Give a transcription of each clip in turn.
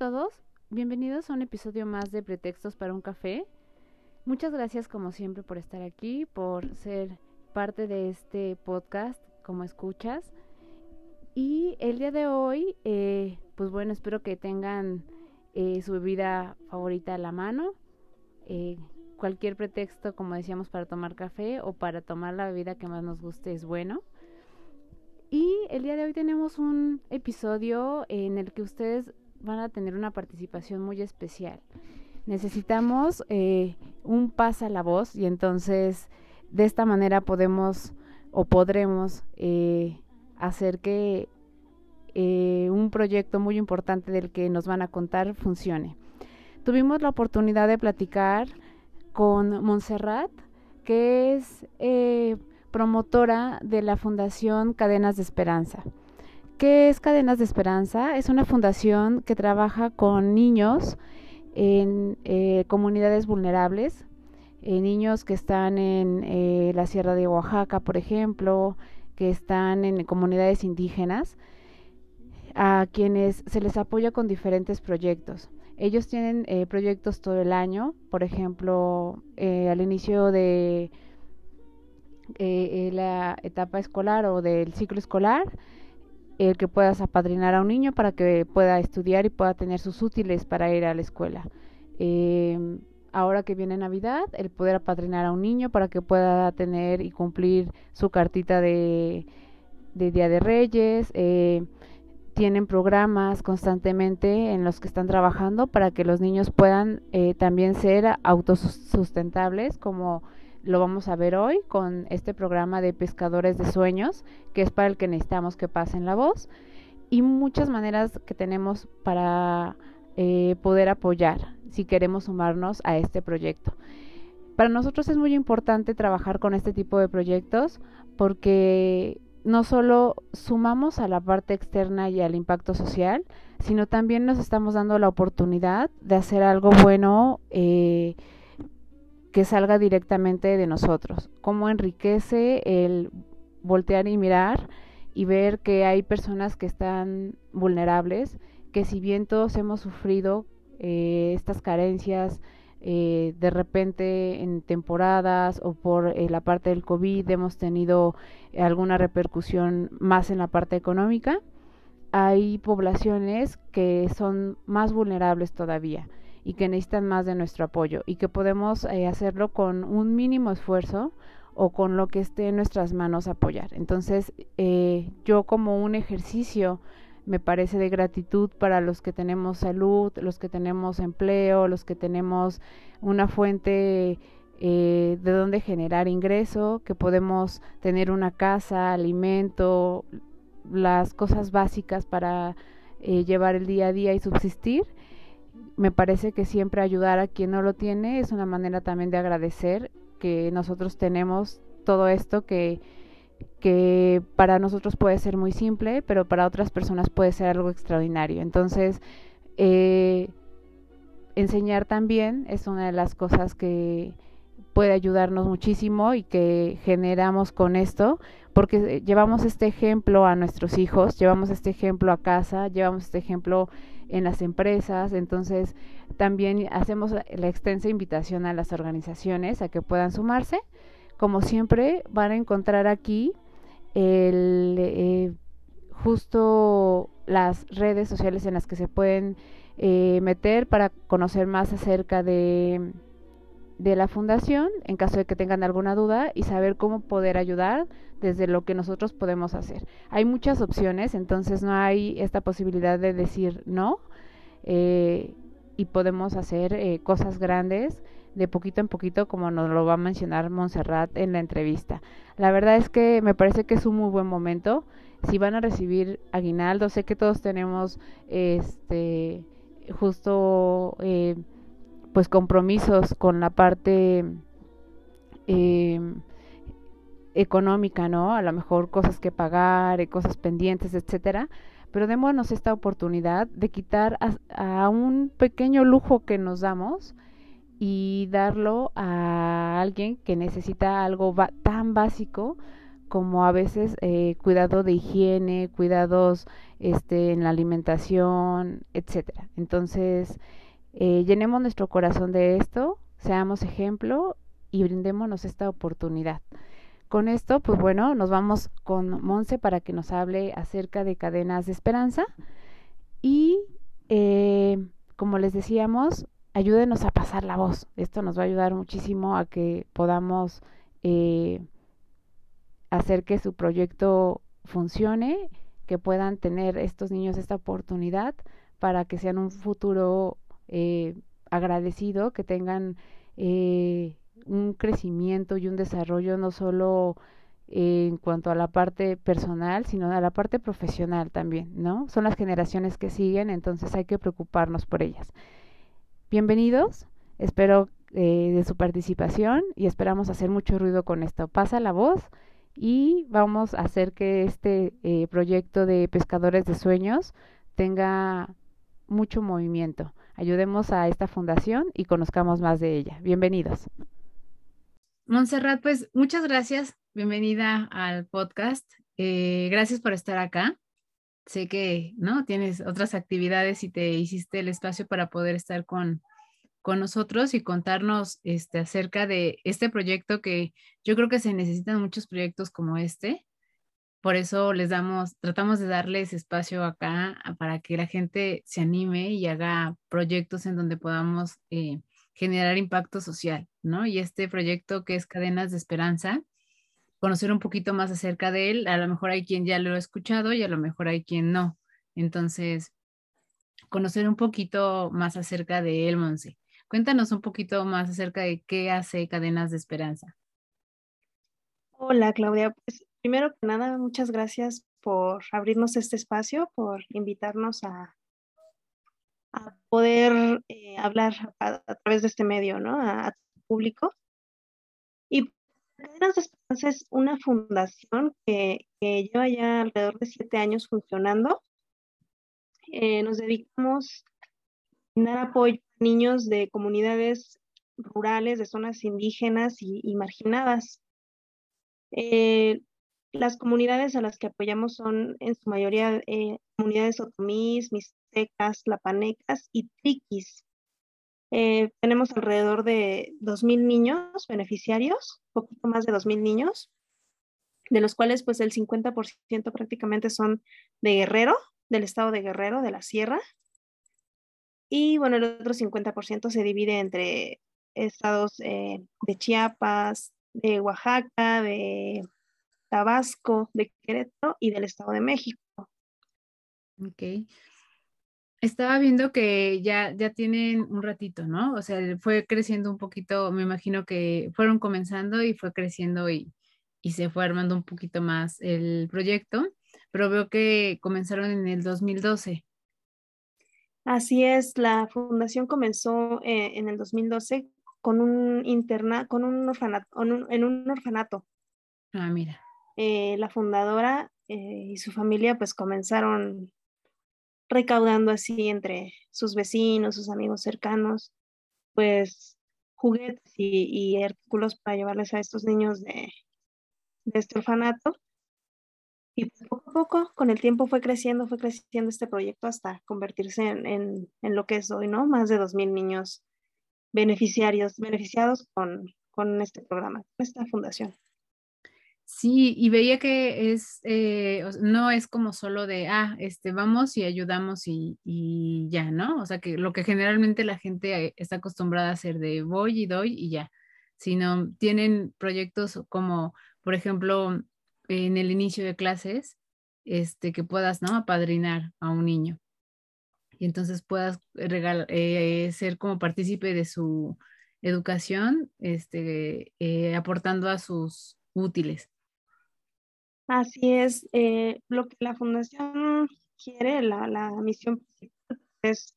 Todos, bienvenidos a un episodio más de Pretextos para un café. Muchas gracias como siempre por estar aquí, por ser parte de este podcast como escuchas. Y el día de hoy, eh, pues bueno, espero que tengan eh, su bebida favorita a la mano. Eh, cualquier pretexto, como decíamos, para tomar café o para tomar la bebida que más nos guste es bueno. Y el día de hoy tenemos un episodio en el que ustedes van a tener una participación muy especial. Necesitamos eh, un pasa la voz y entonces de esta manera podemos o podremos eh, hacer que eh, un proyecto muy importante del que nos van a contar funcione. Tuvimos la oportunidad de platicar con Montserrat, que es promotora de la Fundación Cadenas de Esperanza. ¿Qué es Cadenas de Esperanza? Es una fundación que trabaja con niños en eh, comunidades vulnerables, eh, niños que están en eh, la Sierra de Oaxaca, por ejemplo, que están en comunidades indígenas, a quienes se les apoya con diferentes proyectos. Ellos tienen proyectos todo el año, por ejemplo, al inicio de la etapa escolar o del ciclo escolar, el que puedas apadrinar a un niño para que pueda estudiar y pueda tener sus útiles para ir a la escuela. Em, ahora que viene Navidad, el poder apadrinar a un niño para que pueda tener y cumplir su cartita de, Día de Reyes. Eh, tienen programas constantemente en los que están trabajando para que los niños puedan eh, también ser autosustentables como lo vamos a ver hoy con este programa de Pescadores de Sueños, que es para el que necesitamos que pasen la voz, y muchas maneras que tenemos para eh, poder apoyar si queremos sumarnos a este proyecto. Para nosotros es muy importante trabajar con este tipo de proyectos porque no solo sumamos a la parte externa y al impacto social, sino también nos estamos dando la oportunidad de hacer algo bueno eh, que salga directamente de nosotros. Cómo enriquece el voltear y mirar y ver que hay personas que están vulnerables, que si bien todos hemos sufrido eh, estas carencias, eh, de repente en temporadas o por eh, la parte del COVID hemos tenido alguna repercusión más en la parte económica, hay poblaciones que son más vulnerables todavía y que necesitan más de nuestro apoyo y que podemos eh, hacerlo con un mínimo esfuerzo o con lo que esté en nuestras manos apoyar. Entonces, eh, yo como un ejercicio me parece de gratitud para los que tenemos salud, los que tenemos empleo, los que tenemos una fuente eh, de donde generar ingreso, que podemos tener una casa, alimento, las cosas básicas para llevar el día a día y subsistir me parece que siempre ayudar a quien no lo tiene es una manera también de agradecer que nosotros tenemos todo esto que, que para nosotros puede ser muy simple, pero para otras personas puede ser algo extraordinario. Entonces, eh, enseñar también es una de las cosas que puede ayudarnos muchísimo y que generamos con esto, porque llevamos este ejemplo a nuestros hijos, llevamos este ejemplo a casa, llevamos este ejemplo en las empresas. Entonces, también hacemos la extensa invitación a las organizaciones a que puedan sumarse. Como siempre, van a encontrar aquí el, eh, justo las redes sociales en las que se pueden eh, meter para conocer más acerca de, de la fundación en caso de que tengan alguna duda y saber cómo poder ayudar desde lo que nosotros podemos hacer. Hay muchas opciones, entonces no hay esta posibilidad de decir no eh, y podemos hacer eh, cosas grandes de poquito en poquito como nos lo va a mencionar Montserrat en la entrevista. La verdad es que me parece que es un muy buen momento. si van a recibir aguinaldo, sé que todos tenemos este justo eh, pues compromisos con la parte eh, económica, ¿no? A lo mejor cosas que pagar, eh, cosas pendientes, etcétera. Pero démonos esta oportunidad de quitar a, un pequeño lujo que nos damos y darlo a alguien que necesita algo tan básico como a veces eh, cuidado de higiene, cuidados este, en la alimentación, etcétera. Entonces, eh, llenemos nuestro corazón de esto, seamos ejemplo y brindémonos esta oportunidad. Con esto, pues bueno, nos vamos con Monse para que nos hable acerca de cadenas de esperanza y, eh, como les decíamos, ayúdenos a pasar la voz. Esto nos va a ayudar muchísimo a que podamos eh, hacer que su proyecto funcione, que puedan tener estos niños esta oportunidad para que sean un futuro eh, agradecido, que tengan eh, un crecimiento y un desarrollo no solo en cuanto a la parte personal, sino a la parte profesional también, ¿no? Son las generaciones que siguen, entonces hay que preocuparnos por ellas. Bienvenidos, espero eh, de su participación y esperamos hacer mucho ruido con esto. Pasa la voz y vamos a hacer que este eh, proyecto de pescadores de sueños tenga mucho movimiento. Ayudemos a esta fundación y conozcamos más de ella. Bienvenidos. Montserrat, pues muchas gracias. Bienvenida al podcast. Eh, gracias por estar acá. Sé que no tienes otras actividades y te hiciste el espacio para poder estar con, con nosotros y contarnos este, acerca de este proyecto que yo creo que se necesitan muchos proyectos como este. Por eso les damos, tratamos de darles espacio acá para que la gente se anime y haga proyectos en donde podamos eh, generar impacto social, ¿no? Y este proyecto que es Cadenas de Esperanza, conocer un poquito más acerca de él, a lo mejor hay quien ya lo ha escuchado y a lo mejor hay quien no. Entonces, conocer un poquito más acerca de él, Monse. Cuéntanos un poquito más acerca de qué hace Cadenas de Esperanza. Hola, Claudia. Pues primero que nada, muchas gracias por abrirnos este espacio, por invitarnos a, a poder eh, hablar a, través de este medio, ¿no? A, público. Y Cadenas de Esperanza es una fundación que, lleva ya alrededor de siete años funcionando. Eh, nos dedicamos a dar apoyo a niños de comunidades rurales, de zonas indígenas y, marginadas. Eh, las comunidades a las que apoyamos son en su mayoría comunidades otomís, mixtecas, lapanecas y triquis. Eh, tenemos alrededor de 2.000 niños beneficiarios, poquito más de 2.000 niños, de los cuales pues el 50% prácticamente son de Guerrero, del estado de Guerrero, de la Sierra. Y bueno, el otro 50% se divide entre estados eh, de Chiapas, de Oaxaca, de Tabasco, de Querétaro y del Estado de México. Ok. Estaba viendo que ya, ya tienen un ratito, ¿no? O sea, fue creciendo un poquito, me imagino que fueron comenzando y fue creciendo y, se fue armando un poquito más el proyecto, pero veo que comenzaron en el 2012. Así es, la fundación comenzó eh, en el 2012 con un interna, con un orfanato, en un orfanato. Ah, mira. Eh, la fundadora eh, y su familia pues comenzaron recaudando así entre sus vecinos, sus amigos cercanos, pues juguetes y, artículos para llevarles a estos niños de, este orfanato. Y poco a poco, con el tiempo fue creciendo, fue creciendo este proyecto hasta convertirse en, lo que es hoy, ¿no? Más de 2.000 niños beneficiarios, beneficiados con, con este programa, con esta fundación. Sí, y veía que es, eh, no es como solo de, ah, este, vamos y ayudamos y, y, ya, ¿no? O sea, que lo que generalmente la gente está acostumbrada a hacer de voy y doy y ya, sino tienen proyectos como, por ejemplo, en el inicio de clases, este, que puedas, ¿no? Apadrinar a un niño. Y entonces puedas regalar, eh, ser como partícipe de su educación, este, eh, aportando a sus útiles. Así es, eh, lo que la fundación quiere, la, la misión principal es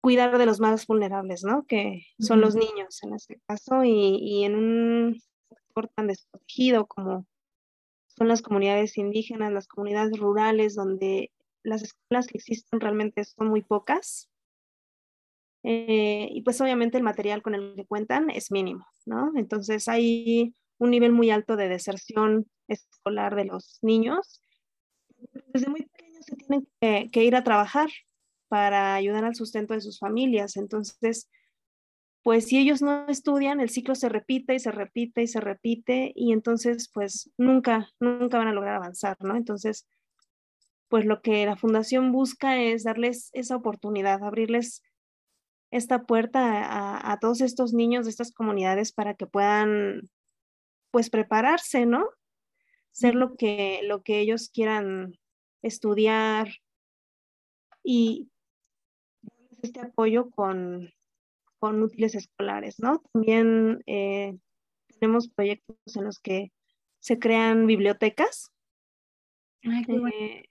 cuidar de los más vulnerables, ¿no? Que son los niños en este caso y, y en un sector tan desprotegido como son las comunidades indígenas, las comunidades rurales, donde las escuelas que existen realmente son muy pocas. Eh, y pues obviamente el material con el que cuentan es mínimo, ¿no? Entonces hay un nivel muy alto de deserción escolar de los niños. Desde muy pequeños se tienen que, ir a trabajar para ayudar al sustento de sus familias. Entonces, pues si ellos no estudian, el ciclo se repite y se repite y se repite y entonces pues nunca, nunca van a lograr avanzar, ¿no? Entonces, pues lo que la fundación busca es darles esa oportunidad, abrirles esta puerta a, a todos estos niños de estas comunidades para que puedan pues prepararse, ¿no? Ser lo que, lo que ellos quieran estudiar y este apoyo con, con útiles escolares, ¿no? También eh, tenemos proyectos en los que se crean bibliotecas. eh,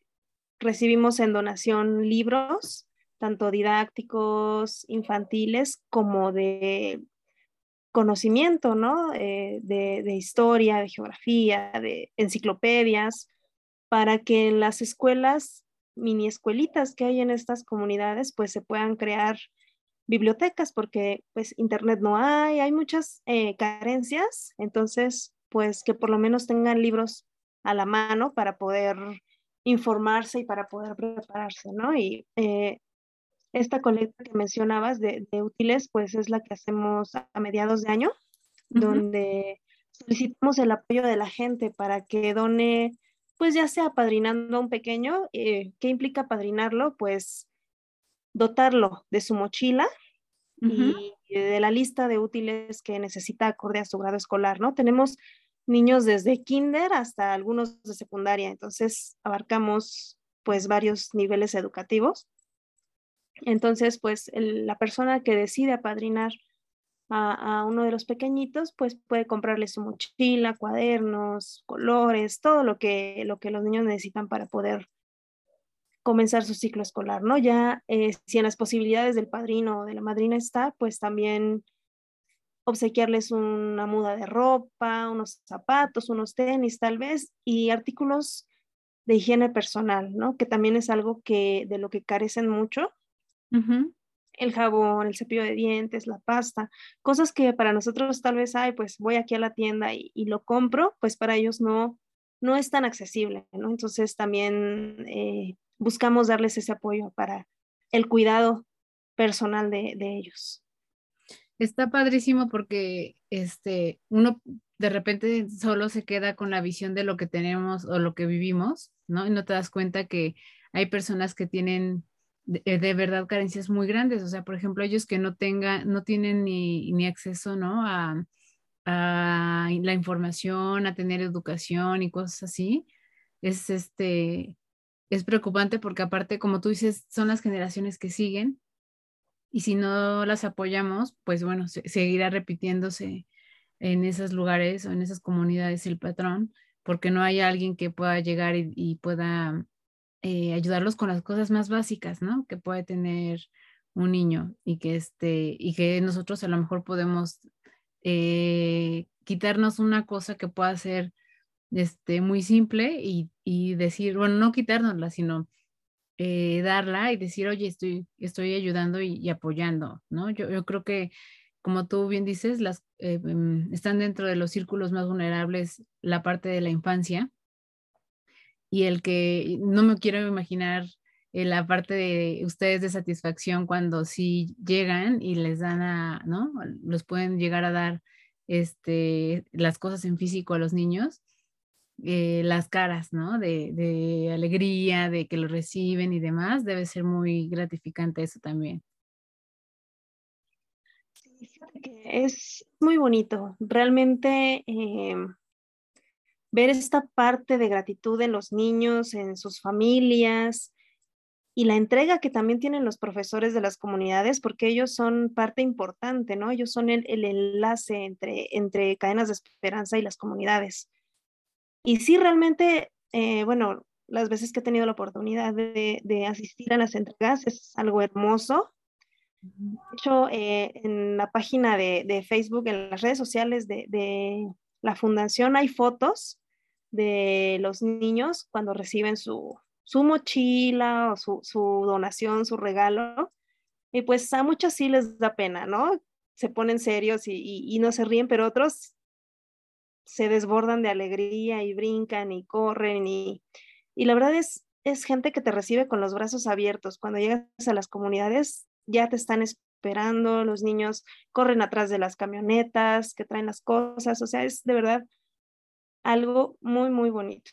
recibimos en donación libros, tanto didácticos, infantiles, como de conocimiento, ¿no? Eh, de, de, historia, de geografía, de enciclopedias, para que en las escuelas, mini escuelitas que hay en estas comunidades, pues se puedan crear bibliotecas porque pues internet no hay, hay muchas eh, carencias, entonces pues que por lo menos tengan libros a la mano para poder informarse y para poder prepararse, ¿no? Y eh, esta colecta que mencionabas de, de, útiles pues es la que hacemos a, mediados de año, uh -huh. donde solicitamos el apoyo de la gente para que done pues ya sea padrinando a un pequeño, eh, ¿qué implica padrinarlo? Pues dotarlo de su mochila uh -huh. y de la lista de útiles que necesita acorde a su grado escolar, ¿no? Tenemos niños desde kinder hasta algunos de secundaria, entonces abarcamos pues varios niveles educativos. Entonces, pues la persona que decide apadrinar a, a, uno de los pequeñitos, pues puede comprarle su mochila, cuadernos, colores, todo lo que, lo que los niños necesitan para poder comenzar su ciclo escolar, ¿no? Ya eh, si en las posibilidades del padrino o de la madrina está, pues también obsequiarles una muda de ropa, unos zapatos, unos tenis tal vez, y artículos de higiene personal, ¿no? Que también es algo que de lo que carecen mucho. Uh -huh. El jabón, el cepillo de dientes, la pasta, cosas que para nosotros tal vez hay, pues voy aquí a la tienda y, y lo compro, pues para ellos no, no es tan accesible, ¿no? Entonces también eh, buscamos darles ese apoyo para el cuidado personal de, de, ellos. Está padrísimo porque este, uno de repente solo se queda con la visión de lo que tenemos o lo que vivimos, ¿no? Y no te das cuenta que hay personas que tienen de, de verdad carencias muy grandes. O sea, por ejemplo, ellos que no tengan, no tienen ni, ni acceso, ¿no? A, a la información, a tener educación y cosas así. Es este, es preocupante porque aparte, como tú dices, son las generaciones que siguen y si no las apoyamos, pues bueno, se, seguirá repitiéndose en esos lugares o en esas comunidades el patrón, porque no hay alguien que pueda llegar y pueda eh, ayudarlos con las cosas más básicas, ¿no? Que puede tener un niño y que, este, y que nosotros a lo mejor podemos eh, quitarnos una cosa que pueda ser este, muy simple y, y decir, bueno, no quitárnosla, sino eh, darla y decir, oye, estoy, estoy ayudando y, apoyando, ¿no? Yo, yo, creo que, como tú bien dices, las, eh, están dentro de los círculos más vulnerables la parte de la infancia y el que no me quiero imaginar eh, la parte de ustedes de satisfacción cuando sí llegan y les dan a, ¿no? Los pueden llegar a dar este, las cosas en físico a los niños eh, las caras, ¿no? De, de, alegría, de que lo reciben y demás, debe ser muy gratificante eso también. Sí, es muy bonito. Realmente eh, ver esta parte de gratitud en los niños, en sus familias y la entrega que también tienen los profesores de las comunidades, porque ellos son parte importante, ¿no? Ellos son el, el enlace entre, entre cadenas de esperanza y las comunidades Y sí, realmente, eh, bueno, las veces que he tenido la oportunidad de, asistir a las entregas es algo hermoso. De hecho, eh, en la página de, Facebook, en las redes sociales de, la fundación, hay fotos de los niños cuando reciben su, mochila o su, donación, su regalo. Y pues a muchos sí les da pena, ¿no? Se ponen serios y no se ríen, pero otros se desbordan de alegría y brincan y corren y, y la verdad es, es gente que te recibe con los brazos abiertos. Cuando llegas a las comunidades ya te están esperando, los niños corren atrás de las camionetas que traen las cosas, o sea, es de verdad algo muy, muy bonito.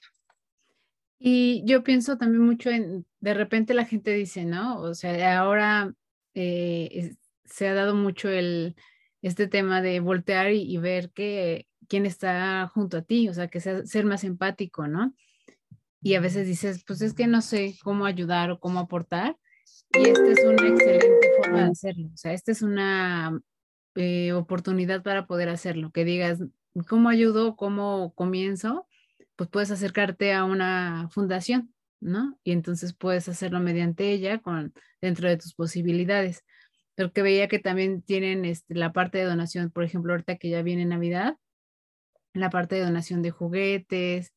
Y yo pienso también mucho en, de repente la gente dice, ¿no? O sea, ahora eh, se ha dado mucho el, este tema de voltear y, ver que quién está junto a ti, o sea, que sea, ser más empático, ¿no? Y a veces dices, pues es que no sé cómo ayudar o cómo aportar. Y esta es una excelente forma de hacerlo. O sea, esta es una eh, oportunidad para poder hacerlo. Que digas, ¿cómo ayudo? ¿Cómo comienzo? Pues puedes acercarte a una fundación, ¿no? Y entonces puedes hacerlo mediante ella con, dentro de tus posibilidades pero que veía que también tienen este, la parte de donación, por ejemplo, ahorita que ya viene Navidad, la parte de donación de juguetes,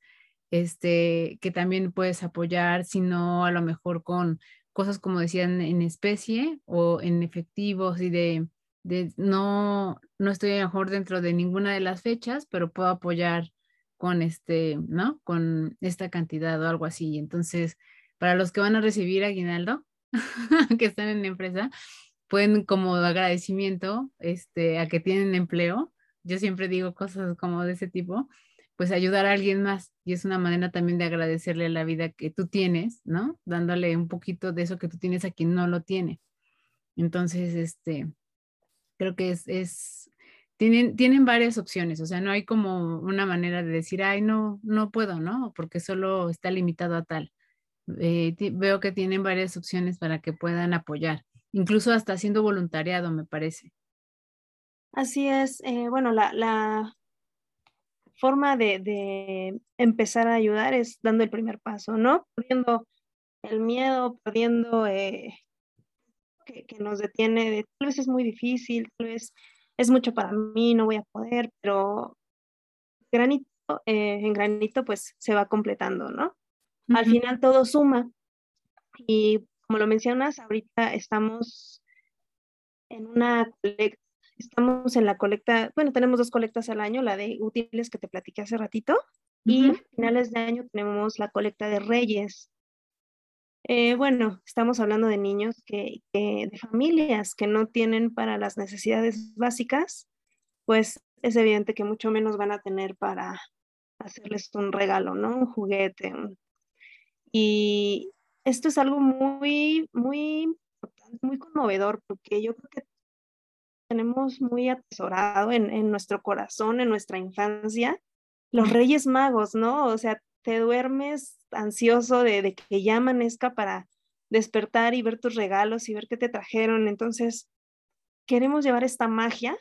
este, que también puedes apoyar, si no, a lo mejor con cosas como decían en especie o en efectivos y de, no, no estoy mejor dentro de ninguna de las fechas, pero puedo apoyar con este, ¿no? Con esta cantidad o algo así. Entonces, para los que van a recibir aguinaldo, que están en la empresa, pueden como agradecimiento este, a que tienen empleo, yo siempre digo cosas como de ese tipo, pues ayudar a alguien más y es una manera también de agradecerle la vida que tú tienes, ¿no? Dándole un poquito de eso que tú tienes a quien no lo tiene. Entonces, este, creo que es, es tienen, tienen varias opciones, o sea, no hay como una manera de decir, ay, no, no puedo, ¿no? Porque solo está limitado a tal. Eh, veo que tienen varias opciones para que puedan apoyar incluso hasta haciendo voluntariado, me parece. Así es, eh, bueno, la, forma de, empezar a ayudar es dando el primer paso, ¿no? Perdiendo el miedo, perdiendo eh, que, nos detiene, de, tal vez es muy difícil, tal vez es mucho para mí, no voy a poder, pero granito eh, en granito pues se va completando, ¿no? Al final todo suma y como lo mencionas, ahorita estamos en una colecta, estamos en la colecta, bueno, tenemos dos colectas al año, la de útiles que te platiqué hace ratito, y a finales de año tenemos la colecta de reyes. Eh, bueno, estamos hablando de niños que, de familias que no tienen para las necesidades básicas, pues es evidente que mucho menos van a tener para hacerles un regalo, ¿no? Un juguete. Y, esto es algo muy, muy muy conmovedor, porque yo creo que tenemos muy atesorado en, nuestro corazón, en nuestra infancia, los Reyes Magos, ¿no? O sea, te duermes ansioso de, que ya amanezca para despertar y ver tus regalos y ver qué te trajeron. Entonces, queremos llevar esta magia,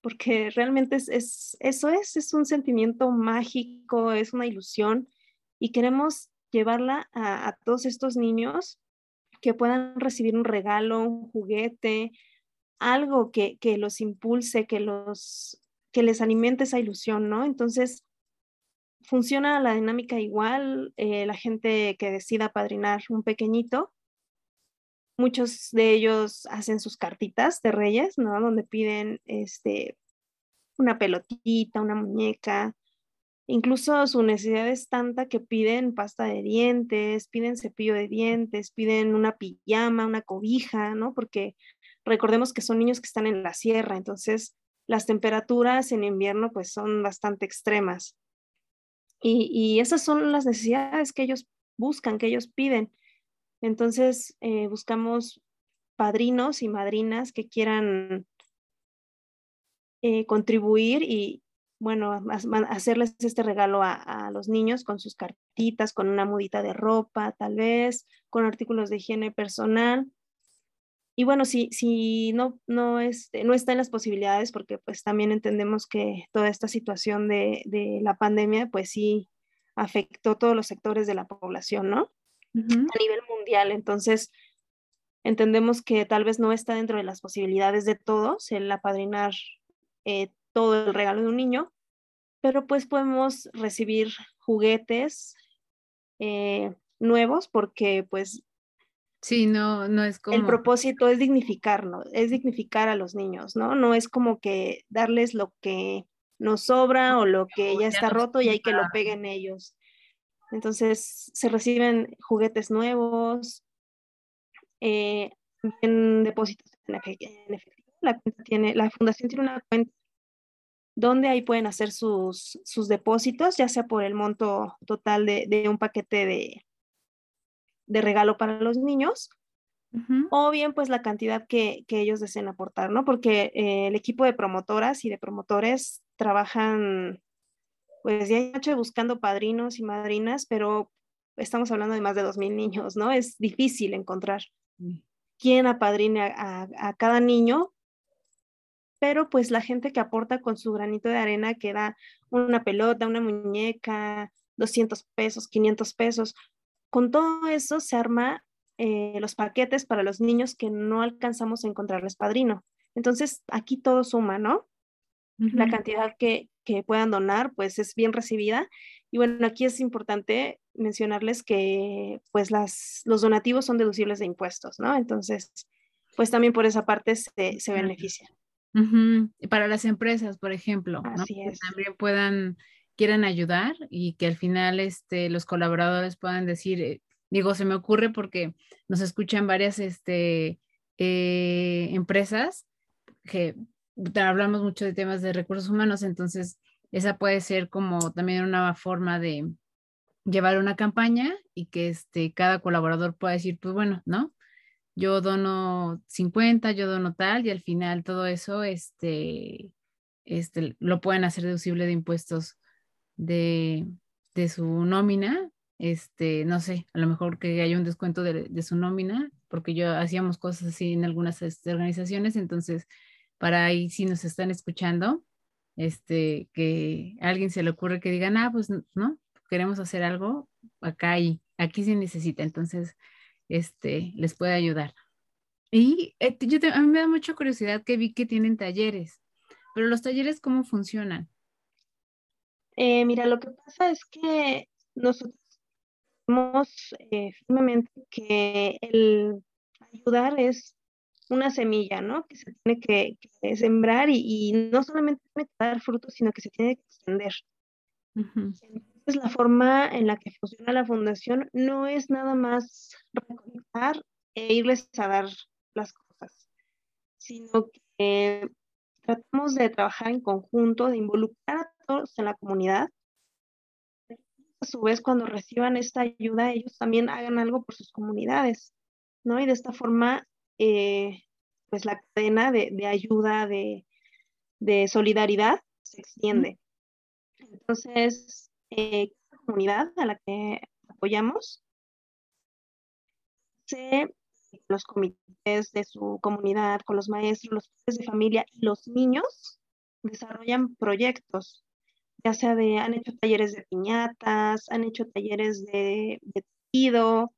porque realmente es, es, eso es, es un sentimiento mágico, es una ilusión, y queremos llevarla a, todos estos niños que puedan recibir un regalo, un juguete, algo que, los impulse, que, los, que les alimente esa ilusión, ¿no? Entonces, funciona la dinámica igual, eh, la gente que decida padrinar un pequeñito, muchos de ellos hacen sus cartitas de reyes, ¿no? Donde piden este, una pelotita, una muñeca, Incluso su necesidad es tanta que piden pasta de dientes, piden cepillo de dientes, piden una pijama, una cobija, ¿no? Porque recordemos que son niños que están en la sierra, entonces las temperaturas en invierno pues son bastante extremas. Y, esas son las necesidades que ellos buscan, que ellos piden. Entonces eh, buscamos padrinos y madrinas que quieran eh, contribuir y, bueno, hacerles este regalo a, los niños con sus cartitas, con una mudita de ropa, tal vez, con artículos de higiene personal. Y bueno, si, si no, no, este, no está en las posibilidades, porque pues también entendemos que toda esta situación de, de la pandemia, pues sí, afectó todos los sectores de la población, ¿no? A nivel mundial. Entonces, entendemos que tal vez no está dentro de las posibilidades de todos el apadrinar eh, todo el regalo de un niño, pero pues podemos recibir juguetes eh, nuevos porque pues Sí, no, no es como. El propósito es dignificarnos, es dignificar a los niños, ¿no? No es como que darles lo que nos sobra o lo que ya está roto y hay que lo peguen ellos. Entonces se reciben juguetes nuevos, eh, en depósitos en efectivo. La, tiene, la fundación tiene una cuenta donde ahí pueden hacer sus, sus depósitos, ya sea por el monto total de, de un paquete de, de regalo para los niños, o bien pues la cantidad que, que, ellos deseen aportar, ¿no? Porque eh, el equipo de promotoras y de promotores trabajan pues día y noche buscando padrinos y madrinas, pero estamos hablando de más de 2.000 niños, ¿no? Es difícil encontrar quién apadrine a, a, cada niño, pero pues la gente que aporta con su granito de arena, que da una pelota, una muñeca, 200 pesos, 500 pesos, con todo eso se arma eh, los paquetes para los niños que no alcanzamos a encontrarles padrino. Entonces, aquí todo suma, ¿no? La cantidad que, que, puedan donar, pues es bien recibida. Y bueno, aquí es importante mencionarles que pues las, los donativos son deducibles de impuestos, ¿no? Entonces, pues también por esa parte se, se beneficia. Para las empresas, por ejemplo, ¿no? que también puedan quieran ayudar y que al final este, los colaboradores puedan decir, eh, digo, se me ocurre porque nos escuchan varias este, eh, empresas que hablamos mucho de temas de recursos humanos, entonces esa puede ser como también una forma de llevar una campaña y que este, cada colaborador pueda decir, pues bueno, ¿no? Yo dono 50, yo dono tal y al final todo eso este, este, lo pueden hacer deducible de impuestos de, su nómina, este, no sé, a lo mejor que haya un descuento de, su nómina, porque yo hacíamos cosas así en algunas este, organizaciones, entonces, para ahí si nos están escuchando, este, que alguien se le ocurre que digan, ah, pues no, queremos hacer algo, acá y aquí se necesita, entonces, este, les puede ayudar. Y eh, yo a mí me da mucha curiosidad que vi que tienen talleres, pero los talleres, ¿cómo funcionan? Eh, mira, lo que pasa es que nosotros vemos eh, firmemente que el ayudar es una semilla, ¿no? Que se tiene que, sembrar y, no solamente tiene que dar frutos, sino que se tiene que extender. Entonces, la forma en la que funciona la fundación no es nada más recolectar e irles a dar las cosas, sino que tratamos de trabajar en conjunto, de involucrar a en la comunidad. A su vez, cuando reciban esta ayuda, ellos también hagan algo por sus comunidades, ¿no? Y de esta forma, eh, pues la cadena de, ayuda, de, solidaridad se extiende. Entonces, eh, comunidad a la que apoyamos, se los comités de su comunidad, con los maestros, los padres de familia y los niños desarrollan proyectos ya sea de, han hecho talleres de piñatas, han hecho talleres de, tejido,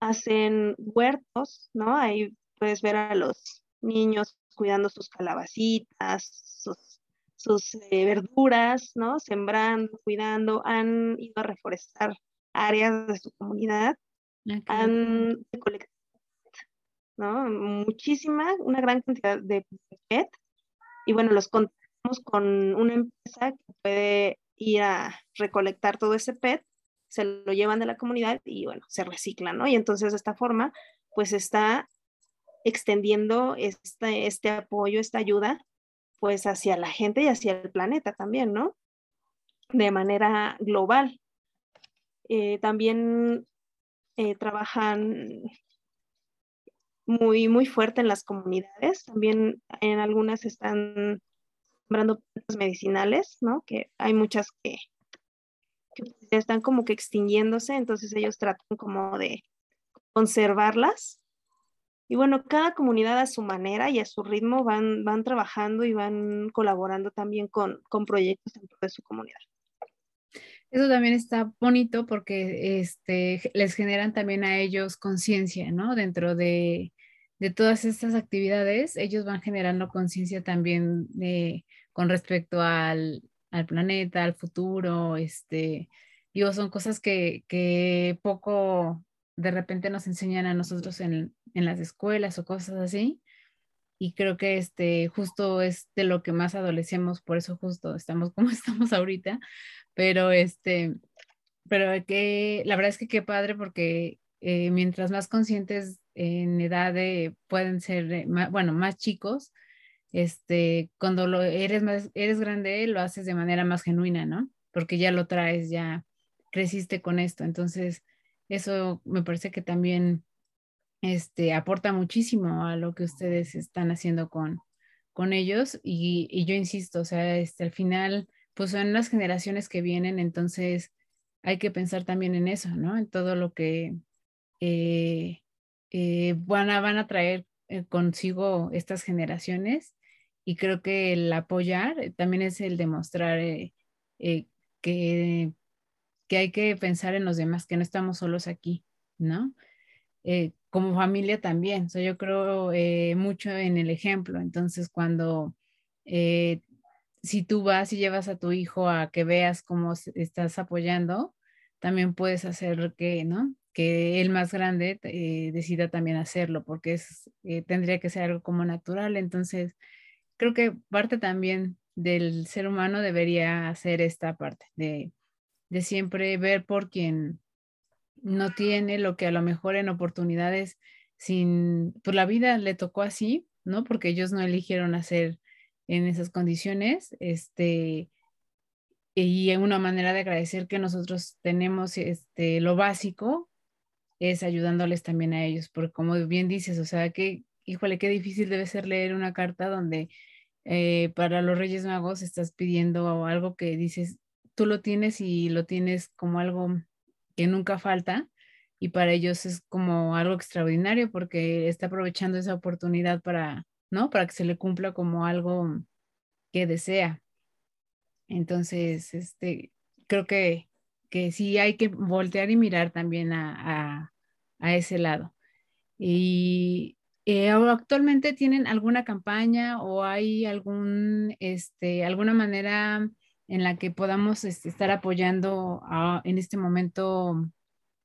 hacen huertos, ¿no? Ahí puedes ver a los niños cuidando sus calabacitas, sus, eh, verduras, ¿no? Sembrando, cuidando, han ido a reforestar áreas de su comunidad, ah, han recolectado, ¿no? Muchísima, una gran cantidad de PET, y bueno, los con una empresa que puede ir a recolectar todo ese PET, se lo llevan de la comunidad y bueno, se recicla, ¿no? Y entonces de esta forma, pues está extendiendo este, este apoyo, esta ayuda, pues hacia la gente y hacia el planeta también, ¿no? De manera global. Eh, también eh, trabajan muy, muy fuerte en las comunidades. También en algunas están sembrando plantas medicinales, ¿no? Que hay muchas que, que están como que extinguiéndose, entonces ellos tratan como de conservarlas. Y bueno, cada comunidad a su manera y a su ritmo van, van trabajando y van colaborando también con, con proyectos dentro de su comunidad. Eso también está bonito porque este, les generan también a ellos conciencia, ¿no? Dentro de, de, todas estas actividades, ellos van generando conciencia también de, con respecto al, al, planeta, al futuro, este, digo, son cosas que, que, poco de repente nos enseñan a nosotros en, en las escuelas o cosas así. Y creo que este justo es de lo que más adolecemos, por eso justo estamos como estamos ahorita, pero este, pero que la verdad es que qué padre porque eh, mientras más conscientes en edad de, pueden ser, bueno, más chicos, este, cuando lo eres más, eres grande, lo haces de manera más genuina, ¿no? Porque ya lo traes, ya creciste con esto, entonces eso me parece que también este, aporta muchísimo a lo que ustedes están haciendo con, con ellos y, y yo insisto, o sea, este, al final pues son las generaciones que vienen, entonces hay que pensar también en eso, ¿no? En todo lo que eh, eh, van, a, van a traer eh, consigo estas generaciones y creo que el apoyar también es el demostrar que, que hay que pensar en los demás, que no estamos solos aquí, ¿no? como familia también, o sea, yo creo mucho en el ejemplo, entonces cuando si tú vas y llevas a tu hijo a que veas cómo estás apoyando, también puedes hacer que, ¿no? Que el más grande eh, decida también hacerlo, porque es, eh, tendría que ser algo como natural. Entonces, creo que parte también del ser humano debería hacer esta parte de, de siempre ver por quien no tiene lo que a lo mejor en oportunidades sin, pues la vida le tocó así, ¿no? Porque ellos no eligieron hacer en esas condiciones, este, y una manera de agradecer que nosotros tenemos este, lo básico es ayudándoles también a ellos, porque como bien dices, o sea, que, híjole, qué difícil debe ser leer una carta donde eh, para los Reyes Magos estás pidiendo algo que dices, tú lo tienes y lo tienes como algo que nunca falta, y para ellos es como algo extraordinario porque está aprovechando esa oportunidad para ¿no? Para que se le cumpla como algo que desea. Entonces, este, creo que, que sí hay que voltear y mirar también a, ese lado. Y eh, actualmente tienen alguna campaña o hay algún, este, alguna manera en la que podamos este, estar apoyando en este momento,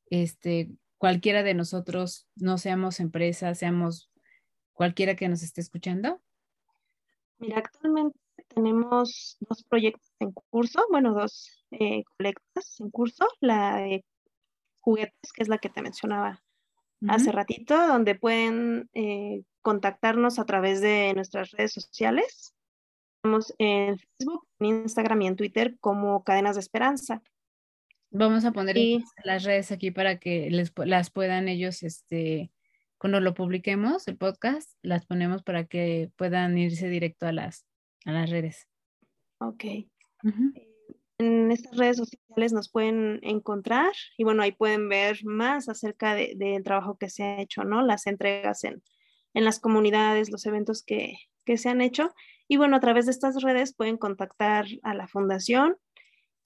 este, cualquiera de nosotros, no seamos empresas, seamos cualquiera que nos esté escuchando? Mira, actualmente tenemos dos proyectos en curso, bueno, dos eh, colectas en curso, la de juguetes, que es la que te mencionaba hace ratito, donde pueden eh, contactarnos a través de nuestras redes sociales. Estamos en Facebook, en Instagram y en Twitter como Cadenas de Esperanza. Vamos a poner las redes aquí para que les, las puedan ellos este, cuando lo publiquemos, el podcast, las ponemos para que puedan irse directo a las, a las redes. Ok. En estas redes sociales nos pueden encontrar y bueno, ahí pueden ver más acerca del trabajo que se ha hecho, ¿no? Las entregas en, en las comunidades, los eventos que, que, se han hecho. Y bueno, a través de estas redes pueden contactar a la fundación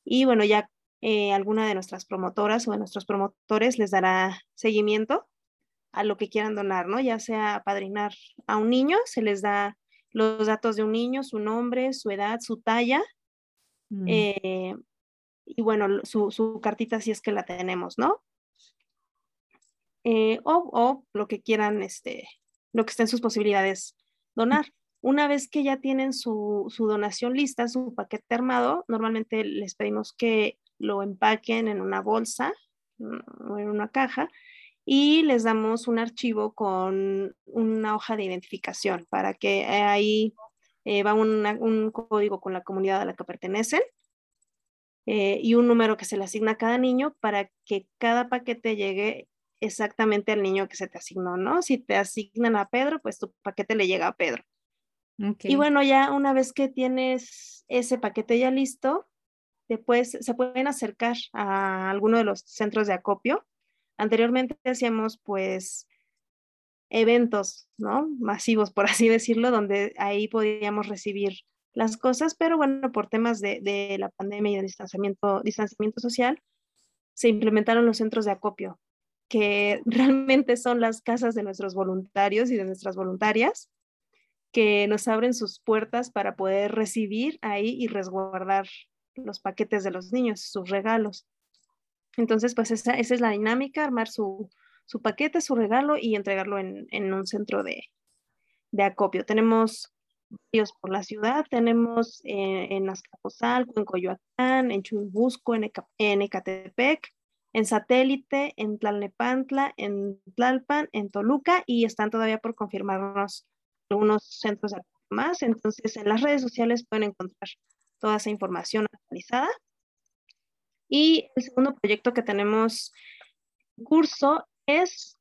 y bueno, ya eh, alguna de nuestras promotoras o de nuestros promotores les dará seguimiento a lo que quieran donar, ¿no? Ya sea padrinar a un niño, se les da los datos de un niño, su nombre, su edad, su talla, mm. eh, y bueno, su, cartita si es que la tenemos, ¿no? Eh, o, lo que quieran, este, lo que estén sus posibilidades donar. Una vez que ya tienen su, su donación lista, su paquete armado, normalmente les pedimos que lo empaquen en una bolsa mm, o en una caja y les damos un archivo con una hoja de identificación para que ahí eh, va un código con la comunidad a la que pertenecen eh, y un número que se le asigna a cada niño para que cada paquete llegue exactamente al niño que se te asignó, ¿no? Si te asignan a Pedro, pues tu paquete le llega a Pedro. Y bueno, ya una vez que tienes ese paquete ya listo, después se pueden acercar a alguno de los centros de acopio Anteriormente hacíamos pues eventos, ¿no? Masivos, por así decirlo, donde ahí podíamos recibir las cosas, pero bueno, por temas de, la pandemia y de distanciamiento, social, se implementaron los centros de acopio, que realmente son las casas de nuestros voluntarios y de nuestras voluntarias, que nos abren sus puertas para poder recibir ahí y resguardar los paquetes de los niños, sus regalos. Entonces, pues esa es la dinámica, armar su, su, paquete, su regalo y entregarlo en, en un centro de, de, acopio. Tenemos varios por la ciudad, tenemos eh, en Azcapotzalco, en Coyoacán, en Chubusco, en, en Ecatepec, en Satélite, en Tlalnepantla, en Tlalpan, en Toluca y están todavía por confirmarnos algunos centros de más. Entonces, en las redes sociales pueden encontrar toda esa información actualizada. Y el segundo proyecto que tenemos en curso es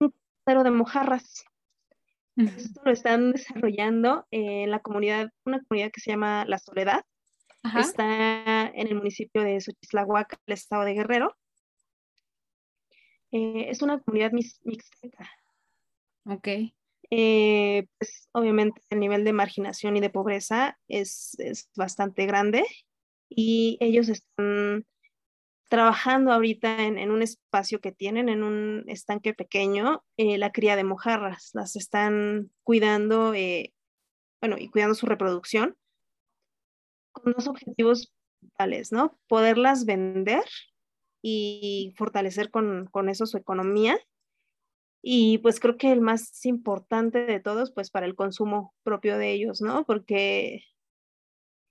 un crucero de mojarras. Esto lo están desarrollando en la comunidad, una comunidad que se llama La Soledad. Está en el municipio de Xochislahuaca, el estado de Guerrero. Eh, es una comunidad mixteca. Ok. Eh, pues obviamente el nivel de marginación y de pobreza es, es bastante grande y ellos están trabajando ahorita en, en, un espacio que tienen, en un estanque pequeño, eh, la cría de mojarras. Las están cuidando, eh, bueno, y cuidando su reproducción con dos objetivos principales, ¿no? Poderlas vender y fortalecer con, con eso su economía. Y pues creo que el más importante de todos, pues para el consumo propio de ellos, ¿no? Porque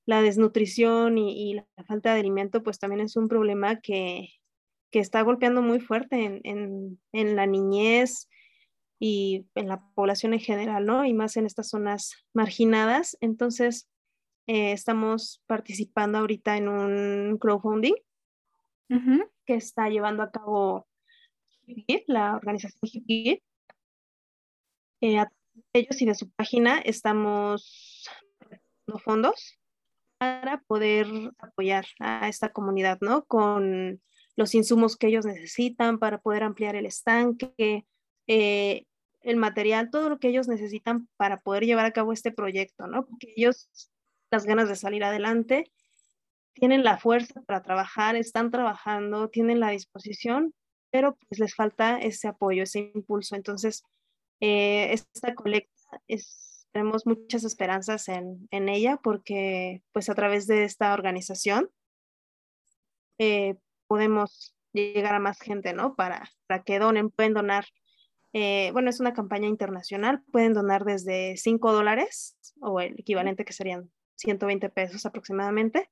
la desnutrición y, la falta de alimento, pues también es un problema que, que está golpeando muy fuerte en, en, en, la niñez y en la población en general, ¿no? Y más en estas zonas marginadas. Entonces, eh, estamos participando ahorita en un crowdfunding que está llevando a cabo la organización HIPGIT. Eh, ellos y de su página estamos fondos para poder apoyar a esta comunidad, ¿no? Con los insumos que ellos necesitan para poder ampliar el estanque, eh, el material, todo lo que ellos necesitan para poder llevar a cabo este proyecto, ¿no? Porque ellos, las ganas de salir adelante, tienen la fuerza para trabajar, están trabajando, tienen la disposición, pero pues les falta ese apoyo, ese impulso. Entonces, eh, esta colecta es tenemos muchas esperanzas en, en, ella porque pues a través de esta organización eh, podemos llegar a más gente, ¿no? Para, para que donen, pueden donar, eh, bueno, es una campaña internacional, pueden donar desde 5 dólares o el equivalente que serían 120 pesos aproximadamente.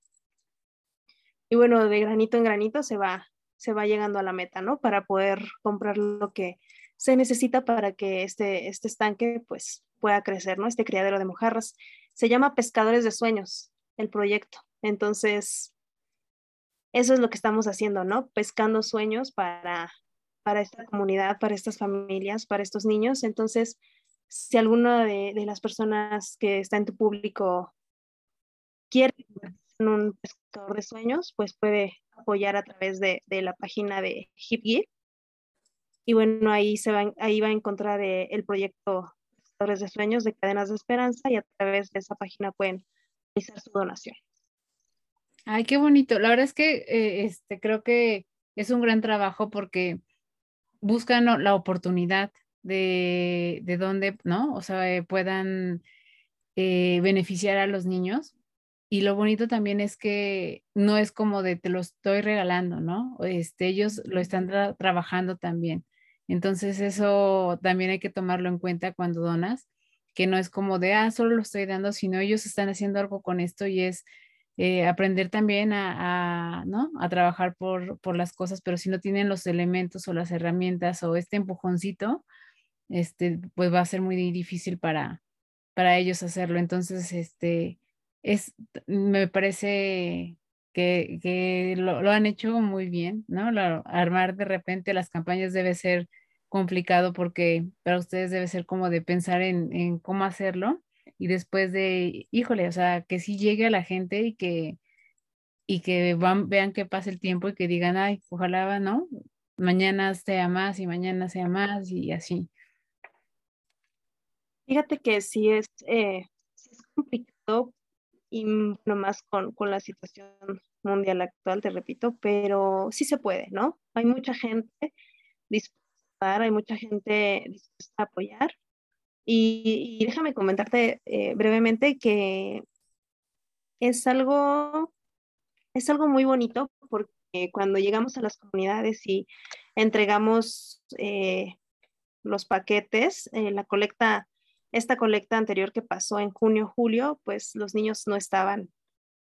Y bueno, de granito en granito se va, se va llegando a la meta, ¿no? Para poder comprar lo que se necesita para que este, este estanque pues pueda crecer, ¿no? Este criadero de mojarras. Se llama Pescadores de Sueños, el proyecto. Entonces, eso es lo que estamos haciendo, ¿no? Pescando sueños para, para esta comunidad, para estas familias, para estos niños. Entonces, si alguna de, las personas que está en tu público quiere un pescador de sueños, pues puede apoyar a través de, de la página de HipGear y bueno, ahí, se va, ahí va a encontrar eh, el proyecto de Sueños de Cadenas de Esperanza y a través de esa página pueden realizar su donación. Ay, qué bonito. La verdad es que eh, este, creo que es un gran trabajo porque buscan la oportunidad de, de donde, ¿no? O sea, eh, puedan beneficiar a los niños. Y lo bonito también es que no es como de te lo estoy regalando, ¿no? Este, ellos lo están trabajando también. Entonces eso también hay que tomarlo en cuenta cuando donas, que no es como de, ah, solo lo estoy dando, sino ellos están haciendo algo con esto y es eh, aprender también a, ¿no? a trabajar por, por, las cosas, pero si no tienen los elementos o las herramientas o este empujoncito, este, pues va a ser muy difícil para, para ellos hacerlo. Entonces, este, es, me parece que, que lo, lo, han hecho muy bien, ¿no? armar de repente las campañas debe ser complicado porque para ustedes debe ser como de pensar en, en cómo hacerlo y después de, híjole, o sea, que sí llegue a la gente y que, y que van, vean que pasa el tiempo y que digan, ay, ojalá, ¿no? Mañana sea más y mañana sea más y así. Fíjate que sí es, eh, es complicado y no más con, con la situación mundial actual, te repito, pero sí se puede, ¿no? Hay mucha gente dispuesta hay mucha gente dispuesta a apoyar. Y, déjame comentarte eh, brevemente que es algo, es algo muy bonito porque cuando llegamos a las comunidades y entregamos eh, los paquetes, eh, la colecta, esta colecta anterior que pasó en junio, julio, pues los niños no estaban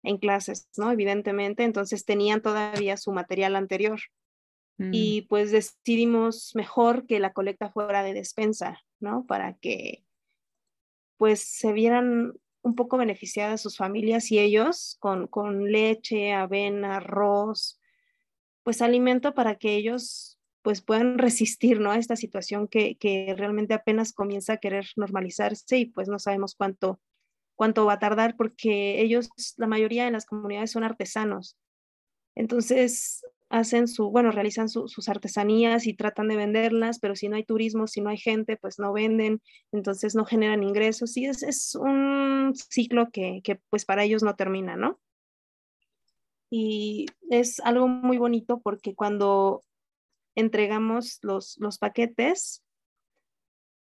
en clases, ¿no? Evidentemente, entonces tenían todavía su material anterior. Mm. Y pues decidimos mejor que la colecta fuera de despensa, ¿no? Para que pues se vieran un poco beneficiadas sus familias y ellos con, con leche, avena, arroz, pues alimento para que ellos pues puedan resistir, ¿no? A esta situación que, que realmente apenas comienza a querer normalizarse y pues no sabemos cuánto, cuánto va a tardar porque ellos, la mayoría de las comunidades son artesanos. Entonces, hacen su, bueno, realizan sus artesanías y tratan de venderlas, pero si no hay turismo, si no hay gente, pues no venden, entonces no generan ingresos y es, es un ciclo que, que, pues para ellos no termina, ¿no? Y es algo muy bonito porque cuando entregamos los, los paquetes,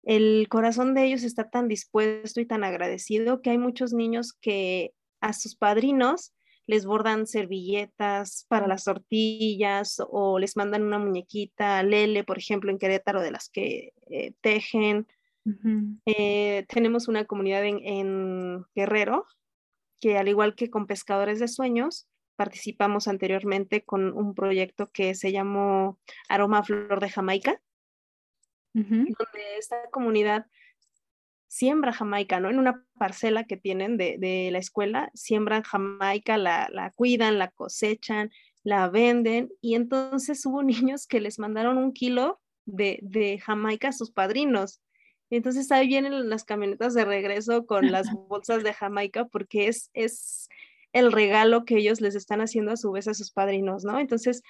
el corazón de ellos está tan dispuesto y tan agradecido que hay muchos niños que a sus padrinos les bordan servilletas para las tortillas o les mandan una muñequita, Lele, por ejemplo, en Querétaro, de las que eh, tejen. Eh, tenemos una comunidad en, Guerrero que al igual que con Pescadores de Sueños, participamos anteriormente con un proyecto que se llamó Aroma Flor de Jamaica, donde esta comunidad siembra Jamaica, ¿no? En una parcela que tienen de, la escuela, siembran Jamaica, la, cuidan, la cosechan, la venden y entonces hubo niños que les mandaron un kilo de, Jamaica a sus padrinos. Entonces ahí vienen las camionetas de regreso con las bolsas de Jamaica porque es, es el regalo que ellos les están haciendo a su vez a sus padrinos, ¿no? Entonces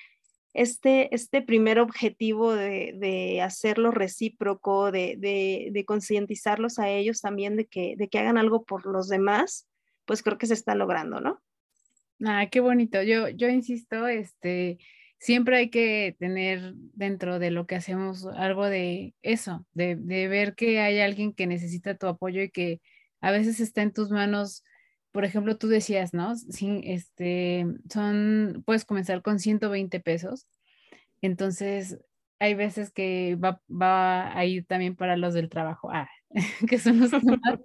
este, este primer objetivo de, hacerlo recíproco, de, concientizarlos a ellos también de que, de que hagan algo por los demás, pues creo que se está logrando, ¿no? Ah, qué bonito. Yo, yo insisto, este, siempre hay que tener dentro de lo que hacemos algo de eso, de, de ver que hay alguien que necesita tu apoyo y que a veces está en tus manos por ejemplo, tú decías, ¿no? Sin, este, son, puedes comenzar con 120 pesos. Entonces, hay veces que va, va a ir también para los del trabajo, ah, que son los que más,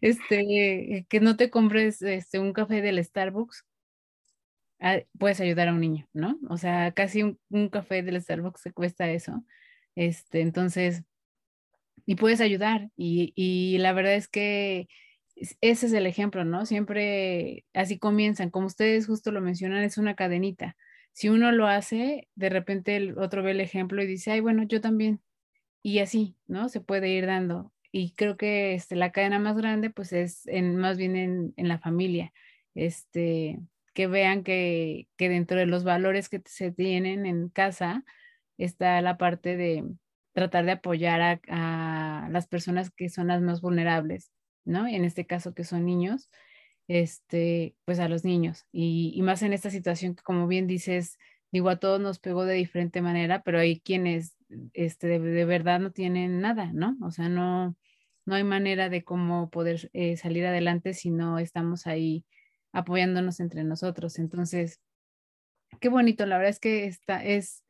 este, que no te compres este, un café del Starbucks, ah, puedes ayudar a un niño, ¿no? O sea, casi un, un, café del Starbucks se cuesta eso. Este, entonces, y puedes ayudar. Y, y la verdad es que ese es el ejemplo, ¿no? Siempre así comienzan, como ustedes justo lo mencionan, es una cadenita. Si uno lo hace, de repente el otro ve el ejemplo y dice, ay, bueno, yo también. Y así, ¿no? Se puede ir dando. Y creo que este, la cadena más grande, pues es en, más bien en, la familia. Este, que vean que, dentro de los valores que se tienen en casa está la parte de tratar de apoyar a las personas que son las más vulnerables ¿no? En este caso que son niños, este, pues a los niños. Y, más en esta situación que como bien dices, digo, a todos nos pegó de diferente manera, pero hay quienes este, de, verdad no tienen nada, ¿no? O sea, no, no hay manera de cómo poder eh, salir adelante si no estamos ahí apoyándonos entre nosotros. Entonces, qué bonito, la verdad es que esta es,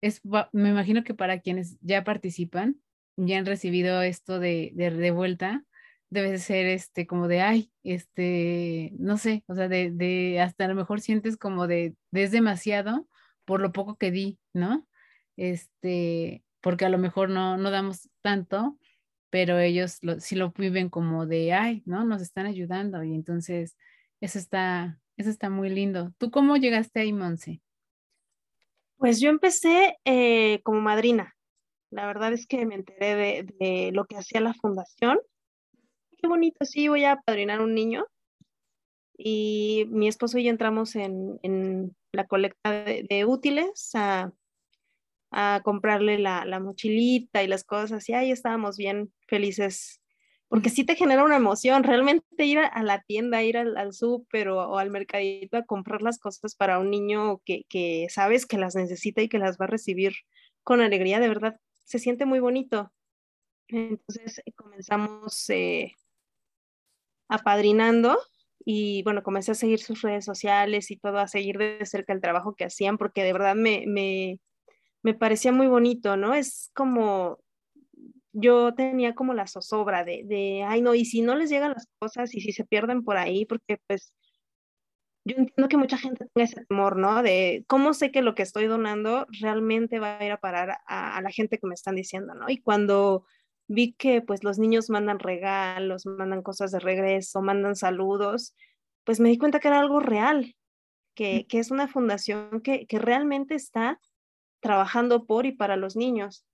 es, me imagino que para quienes ya participan, ya han recibido esto de, de vuelta, debe ser este como de, ay, este, no sé, o sea, de, de hasta a lo mejor sientes como de, es demasiado por lo poco que di, ¿no? Este, porque a lo mejor no, no damos tanto, pero ellos lo, sí lo viven como de, ay, ¿no? Nos están ayudando y entonces eso está, eso está muy lindo. ¿Tú cómo llegaste ahí, Monse? Pues yo empecé eh, como madrina. La verdad es que me enteré de lo que hacía la fundación qué bonito, sí, voy a padrinar un niño. Y mi esposo y yo entramos en, la colecta de, útiles a, comprarle la, mochilita y las cosas, y ahí estábamos bien felices porque sí te genera una emoción, realmente ir a, la tienda, ir al, al súper o, al mercadito a comprar las cosas para un niño que, que, sabes que las necesita y que las va a recibir con alegría, de verdad, se siente muy bonito. Entonces comenzamos eh, apadrinando y bueno, comencé a seguir sus redes sociales y todo, a seguir de cerca el trabajo que hacían, porque de verdad me, me, me parecía muy bonito, ¿no? Es como yo tenía como la zozobra de, de, ay no, y si no les llegan las cosas y si se pierden por ahí, porque pues yo entiendo que mucha gente tenga ese temor, ¿no? De cómo sé que lo que estoy donando realmente va a ir a parar a, la gente que me están diciendo, ¿no? Y cuando vi que pues los niños mandan regalos, mandan cosas de regreso, mandan saludos, pues me di cuenta que era algo real, que, que es una fundación que, que realmente está trabajando por y para los niños.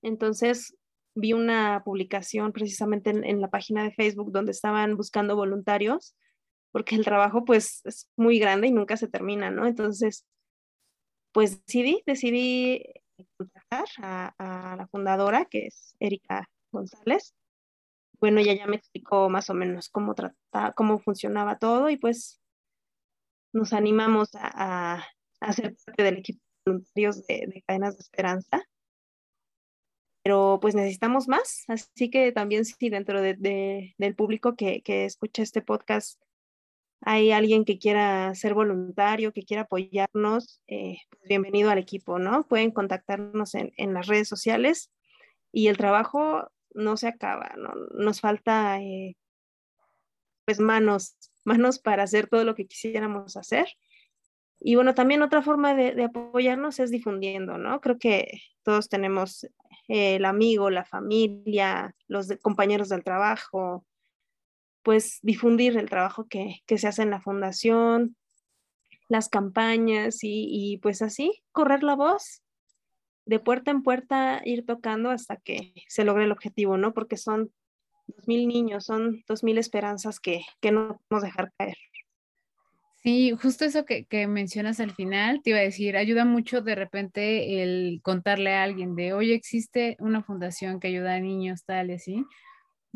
Entonces vi una publicación precisamente en, la página de Facebook donde estaban buscando voluntarios, porque el trabajo pues es muy grande y nunca se termina, ¿no? Entonces, pues decidí, decidí a, la fundadora, que es Erika González. Bueno, ella ya me explicó más o menos cómo trataba, cómo funcionaba todo y pues nos animamos a, a, ser parte del equipo de voluntarios de, de Cadenas de Esperanza pero pues necesitamos más, así que también si dentro de, del público que, que, escucha este podcast hay alguien que quiera ser voluntario, que quiera apoyarnos, eh, pues bienvenido al equipo, ¿no? Pueden contactarnos en, en, las redes sociales y el trabajo no se acaba, ¿no? Nos falta eh, pues manos, manos para hacer todo lo que quisiéramos hacer y bueno, también otra forma de, apoyarnos es difundiendo, ¿no? Creo que todos tenemos eh, el amigo, la familia, los compañeros del trabajo, pues difundir el trabajo que, se hace en la fundación, las campañas y, y, pues así correr la voz de puerta en puerta, ir tocando hasta que se logre el objetivo, ¿no? Porque son dos mil niños, son dos mil esperanzas que, que no podemos dejar caer. Sí, justo eso que, mencionas al final, te iba a decir, ayuda mucho de repente el contarle a alguien de, oye, existe una fundación que ayuda a niños, tal y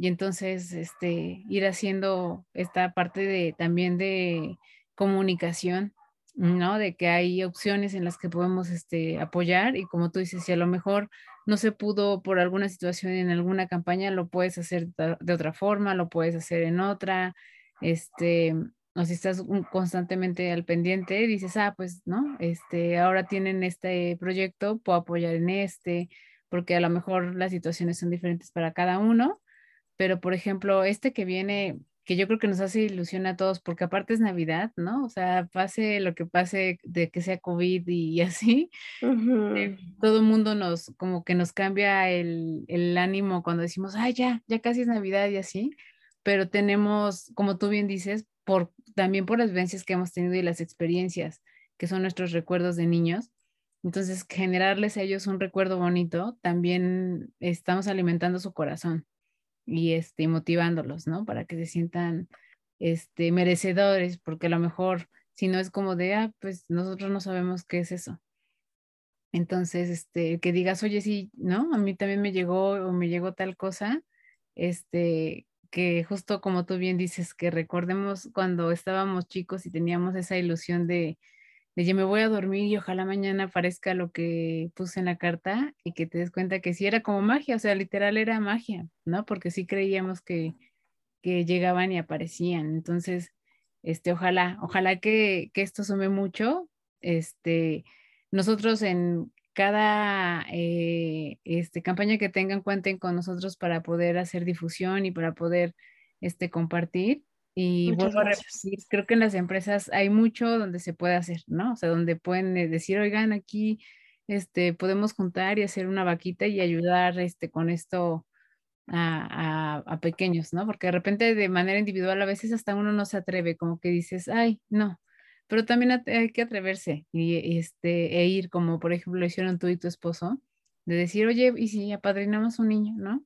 y entonces este, ir haciendo esta parte de también de comunicación, ¿no? De que hay opciones en las que podemos este, apoyar y como tú dices, si a lo mejor no se pudo por alguna situación en alguna campaña, lo puedes hacer de otra forma, lo puedes hacer en otra, este, o si estás constantemente al pendiente, dices, ah, pues, ¿no? Este, ahora tienen este proyecto, puedo apoyar en este, porque a lo mejor las situaciones son diferentes para cada uno, pero por ejemplo, este que viene, que yo creo que nos hace ilusión a todos, porque aparte es Navidad, ¿no? O sea, pase lo que pase de que sea COVID y, así, eh, todo el mundo nos, como que nos cambia el, el ánimo cuando decimos, ay, ya, ya casi es Navidad y así, pero tenemos, como tú bien dices, por, también por las vivencias que hemos tenido y las experiencias, que son nuestros recuerdos de niños. Entonces, generarles a ellos un recuerdo bonito, también estamos alimentando su corazón y este, motivándolos, ¿no? Para que se sientan este, merecedores, porque a lo mejor si no es como de, ah, pues nosotros no sabemos qué es eso. Entonces, este, que digas, oye, sí, ¿no? A mí también me llegó o me llegó tal cosa, este, que justo como tú bien dices, que recordemos cuando estábamos chicos y teníamos esa ilusión de, de yo me voy a dormir y ojalá mañana aparezca lo que puse en la carta y que te des cuenta que sí era como magia, o sea, literal era magia, ¿no? Porque sí creíamos que, que llegaban y aparecían. Entonces, este, ojalá, ojalá que, que esto sume mucho. Este, nosotros en cada eh, este, campaña que tengan cuenten con nosotros para poder hacer difusión y para poder este, compartir. Y vuelvo a repetir, creo que en las empresas hay mucho donde se puede hacer, ¿no? O sea, donde pueden eh, decir, oigan, aquí este, podemos juntar y hacer una vaquita y ayudar este, con esto a, a, a pequeños, ¿no? Porque de repente de manera individual a veces hasta uno no se atreve, como que dices, ay, no, pero también hay que atreverse y, este, e ir, como por ejemplo lo hicieron tú y tu esposo, de decir, oye, ¿y si apadrinamos un niño, no?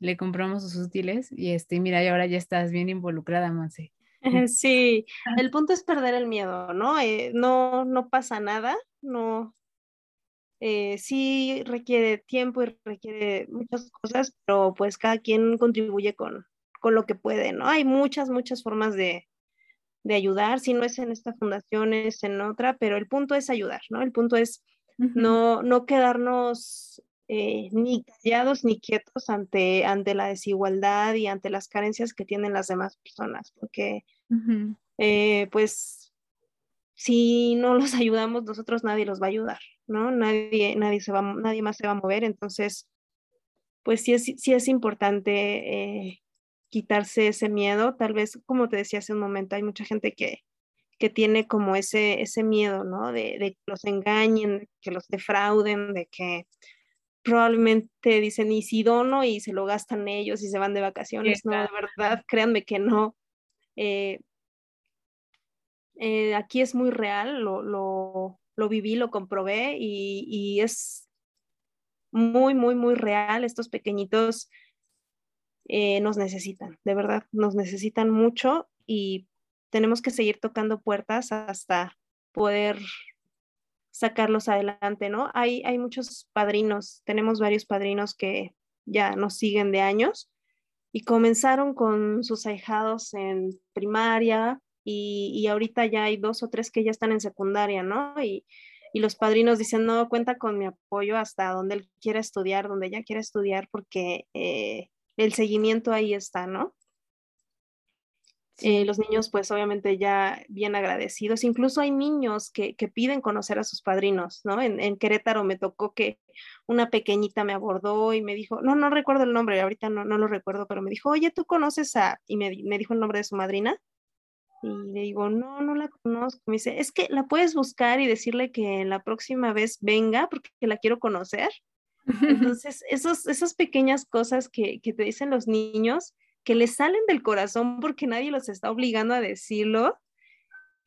Le compramos sus útiles y este, mira, y ahora ya estás bien involucrada, Monse. Sí, el punto es perder el miedo, ¿no? Eh, no, no pasa nada, no, eh, sí requiere tiempo y requiere muchas cosas, pero pues cada quien contribuye con, con lo que puede, ¿no? Hay muchas, muchas formas de, de ayudar, si no es en esta fundación, es en otra, pero el punto es ayudar, ¿no? El punto es no, no quedarnos eh, ni callados ni quietos ante, ante la desigualdad y ante las carencias que tienen las demás personas, porque eh, pues si no los ayudamos nosotros nadie los va a ayudar, ¿no? Nadie, nadie, se va, nadie más se va a mover, entonces pues sí es, sí es importante eh, quitarse ese miedo, tal vez como te decía hace un momento, hay mucha gente que, que tiene como ese, ese miedo, ¿no? De, de, que los engañen, que los defrauden, de que probablemente dicen, y si dono y se lo gastan ellos y se van de vacaciones, no, de verdad, créanme que no. Eh, eh, aquí es muy real, lo, lo, lo viví, lo comprobé y, y, es muy, muy, muy real. Estos pequeñitos eh, nos necesitan, de verdad, nos necesitan mucho y tenemos que seguir tocando puertas hasta poder sacarlos adelante, ¿no? Hay, hay muchos padrinos, tenemos varios padrinos que ya nos siguen de años y comenzaron con sus ahijados en primaria y, y, ahorita ya hay dos o tres que ya están en secundaria, ¿no? Y, y los padrinos dicen, no, cuenta con mi apoyo hasta donde él quiera estudiar, donde ella quiera estudiar, porque eh, el seguimiento ahí está, ¿no? Eh, los niños pues obviamente ya bien agradecidos. Incluso hay niños que, que piden conocer a sus padrinos, ¿no? En, en, Querétaro me tocó que una pequeñita me abordó y me dijo, no, no recuerdo el nombre, ahorita no, no lo recuerdo, pero me dijo, oye, ¿tú conoces a...? Y me, me dijo el nombre de su madrina. Y le digo, no, no la conozco. Me dice, es que la puedes buscar y decirle que la próxima vez venga porque la quiero conocer. Entonces, esos, esas pequeñas cosas que, que te dicen los niños, que les salen del corazón porque nadie los está obligando a decirlo,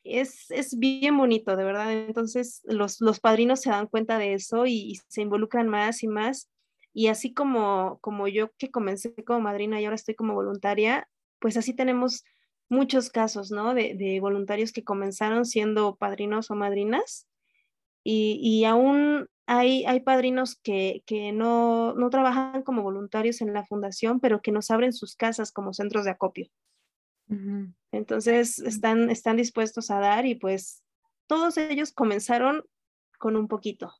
es, es bien bonito, de verdad. Entonces los, los padrinos se dan cuenta de eso y, se involucran más y más. Y así como, como yo que comencé como madrina y ahora estoy como voluntaria, pues así tenemos muchos casos, ¿no? De, de voluntarios que comenzaron siendo padrinos o madrinas y, y aún hay, hay padrinos que, que no, no, trabajan como voluntarios en la fundación, pero que nos abren sus casas como centros de acopio. Uh -huh. Entonces están, están dispuestos a dar y pues todos ellos comenzaron con un poquito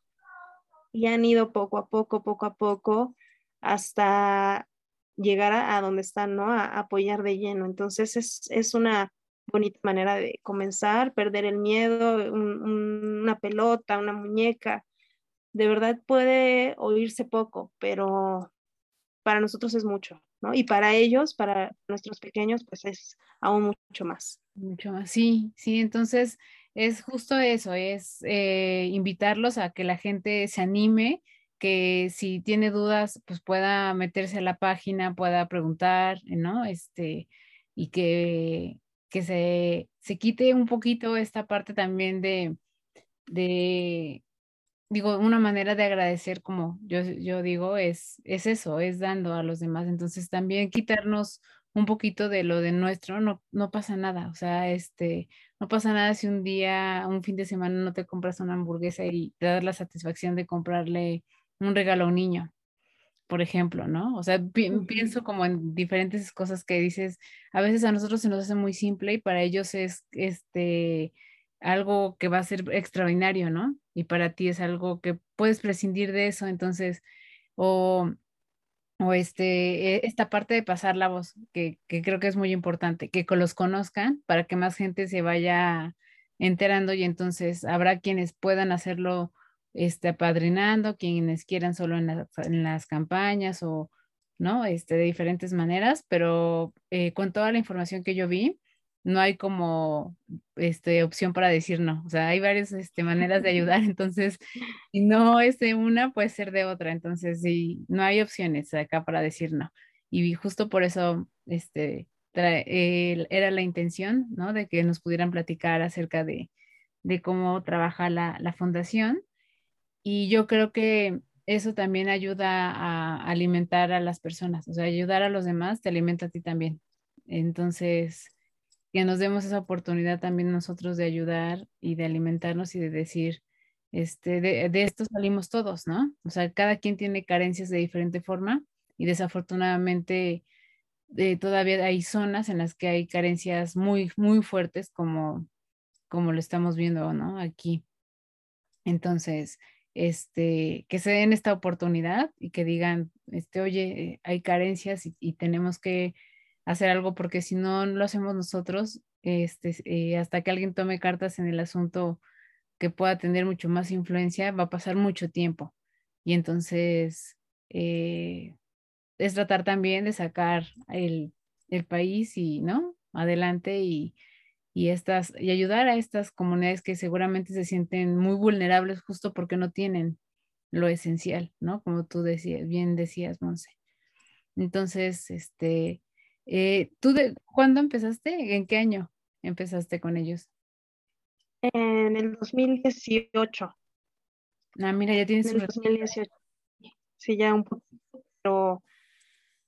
y han ido poco a poco, poco a poco, hasta llegar a, a donde están, ¿no? A, a, apoyar de lleno. Entonces es, es una bonita manera de comenzar, perder el miedo, un, un, una pelota, una muñeca, de verdad puede oírse poco, pero para nosotros es mucho, ¿no? Y para ellos, para nuestros pequeños, pues es aún mucho más. Mucho más, sí, sí, entonces es justo eso, es eh, invitarlos a que la gente se anime, que si tiene dudas, pues pueda meterse a la página, pueda preguntar, ¿no? Este, y que, que se, se quite un poquito esta parte también de, de digo, una manera de agradecer, como yo, yo digo, es, es eso, es dando a los demás. Entonces también quitarnos un poquito de lo de nuestro, no, no pasa nada. O sea, este, no pasa nada si un día, un fin de semana no te compras una hamburguesa y te das la satisfacción de comprarle un regalo a un niño, por ejemplo, ¿no? O sea, pi pienso como en diferentes cosas que dices, a veces a nosotros se nos hace muy simple y para ellos es, este, algo que va a ser extraordinario, ¿no? Y para ti es algo que puedes prescindir de eso, entonces, o, o este, e, esta parte de pasar la voz, que, que, creo que es muy importante, que los conozcan para que más gente se vaya enterando y entonces habrá quienes puedan hacerlo este, apadrinando, quienes quieran solo en, la, en las campañas o, ¿no? Este, de diferentes maneras, pero eh, con toda la información que yo vi, no hay como este, opción para decir no. O sea, hay varias este, maneras de ayudar. Entonces, si no es de una, puede ser de otra. Entonces, sí, no hay opciones acá para decir no. Y justo por eso este, eh, era la intención, ¿no? De que nos pudieran platicar acerca de, de cómo trabaja la, la, fundación. Y yo creo que eso también ayuda a alimentar a las personas. O sea, ayudar a los demás te alimenta a ti también. Entonces, que nos demos esa oportunidad también nosotros de ayudar y de alimentarnos y de decir, este, de, de esto salimos todos, ¿no? O sea, cada quien tiene carencias de diferente forma y desafortunadamente eh, todavía hay zonas en las que hay carencias muy, muy fuertes como, como lo estamos viendo, ¿no? Aquí. Entonces, este, que se den esta oportunidad y que digan, este, oye, hay carencias y, tenemos que hacer algo porque si no lo hacemos nosotros, este, eh, hasta que alguien tome cartas en el asunto que pueda tener mucho más influencia, va a pasar mucho tiempo. Y entonces, eh, es tratar también de sacar el, el país y, ¿no? Adelante y, y, estas, y ayudar a estas comunidades que seguramente se sienten muy vulnerables justo porque no tienen lo esencial, ¿no? Como tú decías, bien decías, Monse. Entonces, este, eh, ¿tú de cuándo empezaste? ¿En qué año empezaste con ellos? En el 2018. Ah, mira, ya tienes en el 2018. Sí, ya un poquito, pero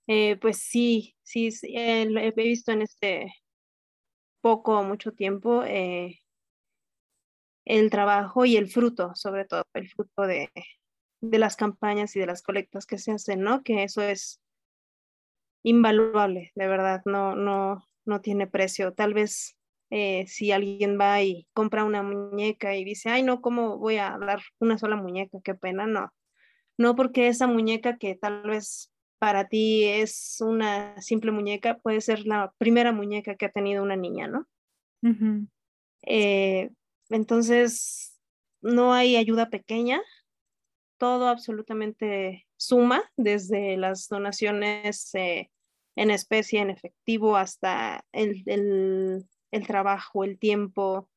eh, pues sí, sí, eh, he visto en este poco o mucho tiempo eh, el trabajo y el fruto, sobre todo el fruto de, de, las campañas y de las colectas que se hacen, ¿no? Que eso es invaluable, de verdad, no, no, no tiene precio. Tal vez si alguien va y compra una muñeca y dice, ay, no, ¿cómo voy a dar una sola muñeca? Qué pena, no. No porque esa muñeca que tal vez para ti es una simple muñeca, puede ser la primera muñeca que ha tenido una niña, ¿no? Eh, entonces, no hay ayuda pequeña, todo absolutamente suma, desde las donaciones eh, en especie, en efectivo, hasta el, trabajo, el tiempo,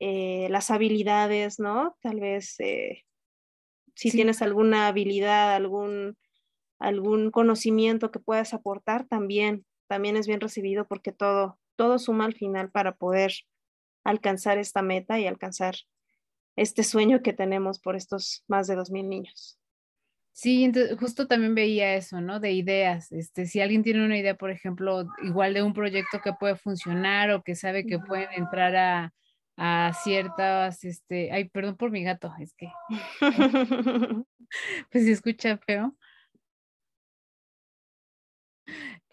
eh, las habilidades, ¿no? Tal vez si tienes alguna habilidad, algún algún conocimiento que puedas aportar, también, también es bien recibido porque todo, todo suma al final para poder alcanzar esta meta y alcanzar este sueño que tenemos por estos más de 2.000 niños. Sí, entonces justo también veía eso, ¿no? De ideas. Este, si alguien tiene una idea, por ejemplo, igual de un proyecto que puede funcionar o que sabe que pueden entrar a, a ciertas, este, ay, perdón por mi gato, es que, pues si escucha feo,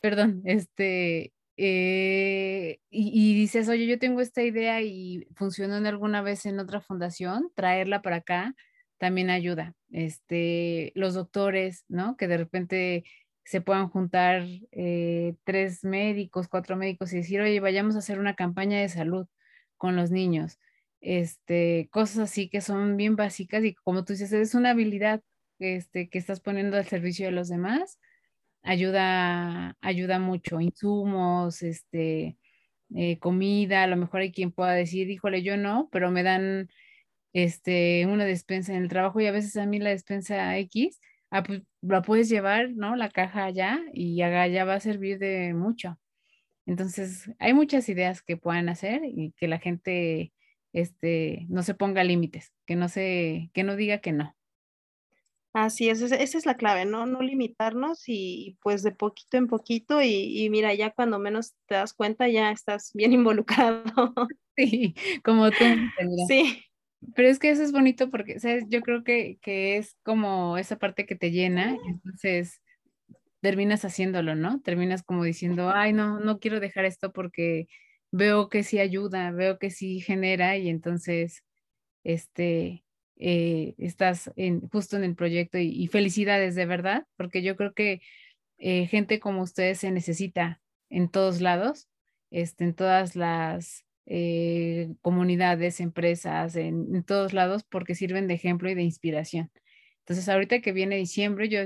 perdón, este, eh, y, dices, oye, yo tengo esta idea y funcionó en alguna vez en otra fundación, traerla para acá también ayuda. Este, los doctores, ¿no? Que de repente se puedan juntar eh, tres médicos, cuatro médicos y decir, oye, vayamos a hacer una campaña de salud con los niños. Este, cosas así que son bien básicas y como tú dices, es una habilidad este, que estás poniendo al servicio de los demás ayuda, ayuda mucho, insumos, este, eh, comida, a lo mejor hay quien pueda decir, híjole, yo no, pero me dan este, una despensa en el trabajo y a veces a mí la despensa X, ah, pues la puedes llevar, ¿no? La caja allá y allá va a servir de mucho. Entonces, hay muchas ideas que puedan hacer y que la gente este, no se ponga límites, que no se, que no diga que no. Así es, esa es la clave, ¿no? No limitarnos y pues de poquito en poquito y, mira, ya cuando menos te das cuenta ya estás bien involucrado. Sí, como tú. Sí. Pero es que eso es bonito porque, ¿sabes? Yo creo que, que es como esa parte que te llena, entonces terminas haciéndolo, ¿no? Terminas como diciendo, ay, no, no quiero dejar esto porque veo que sí ayuda, veo que sí genera y entonces, este, eh, estás en, justo en el proyecto y, felicidades de verdad, porque yo creo que eh, gente como ustedes se necesita en todos lados, este, en todas las eh, comunidades, empresas, en, en, todos lados, porque sirven de ejemplo y de inspiración. Entonces, ahorita que viene diciembre, yo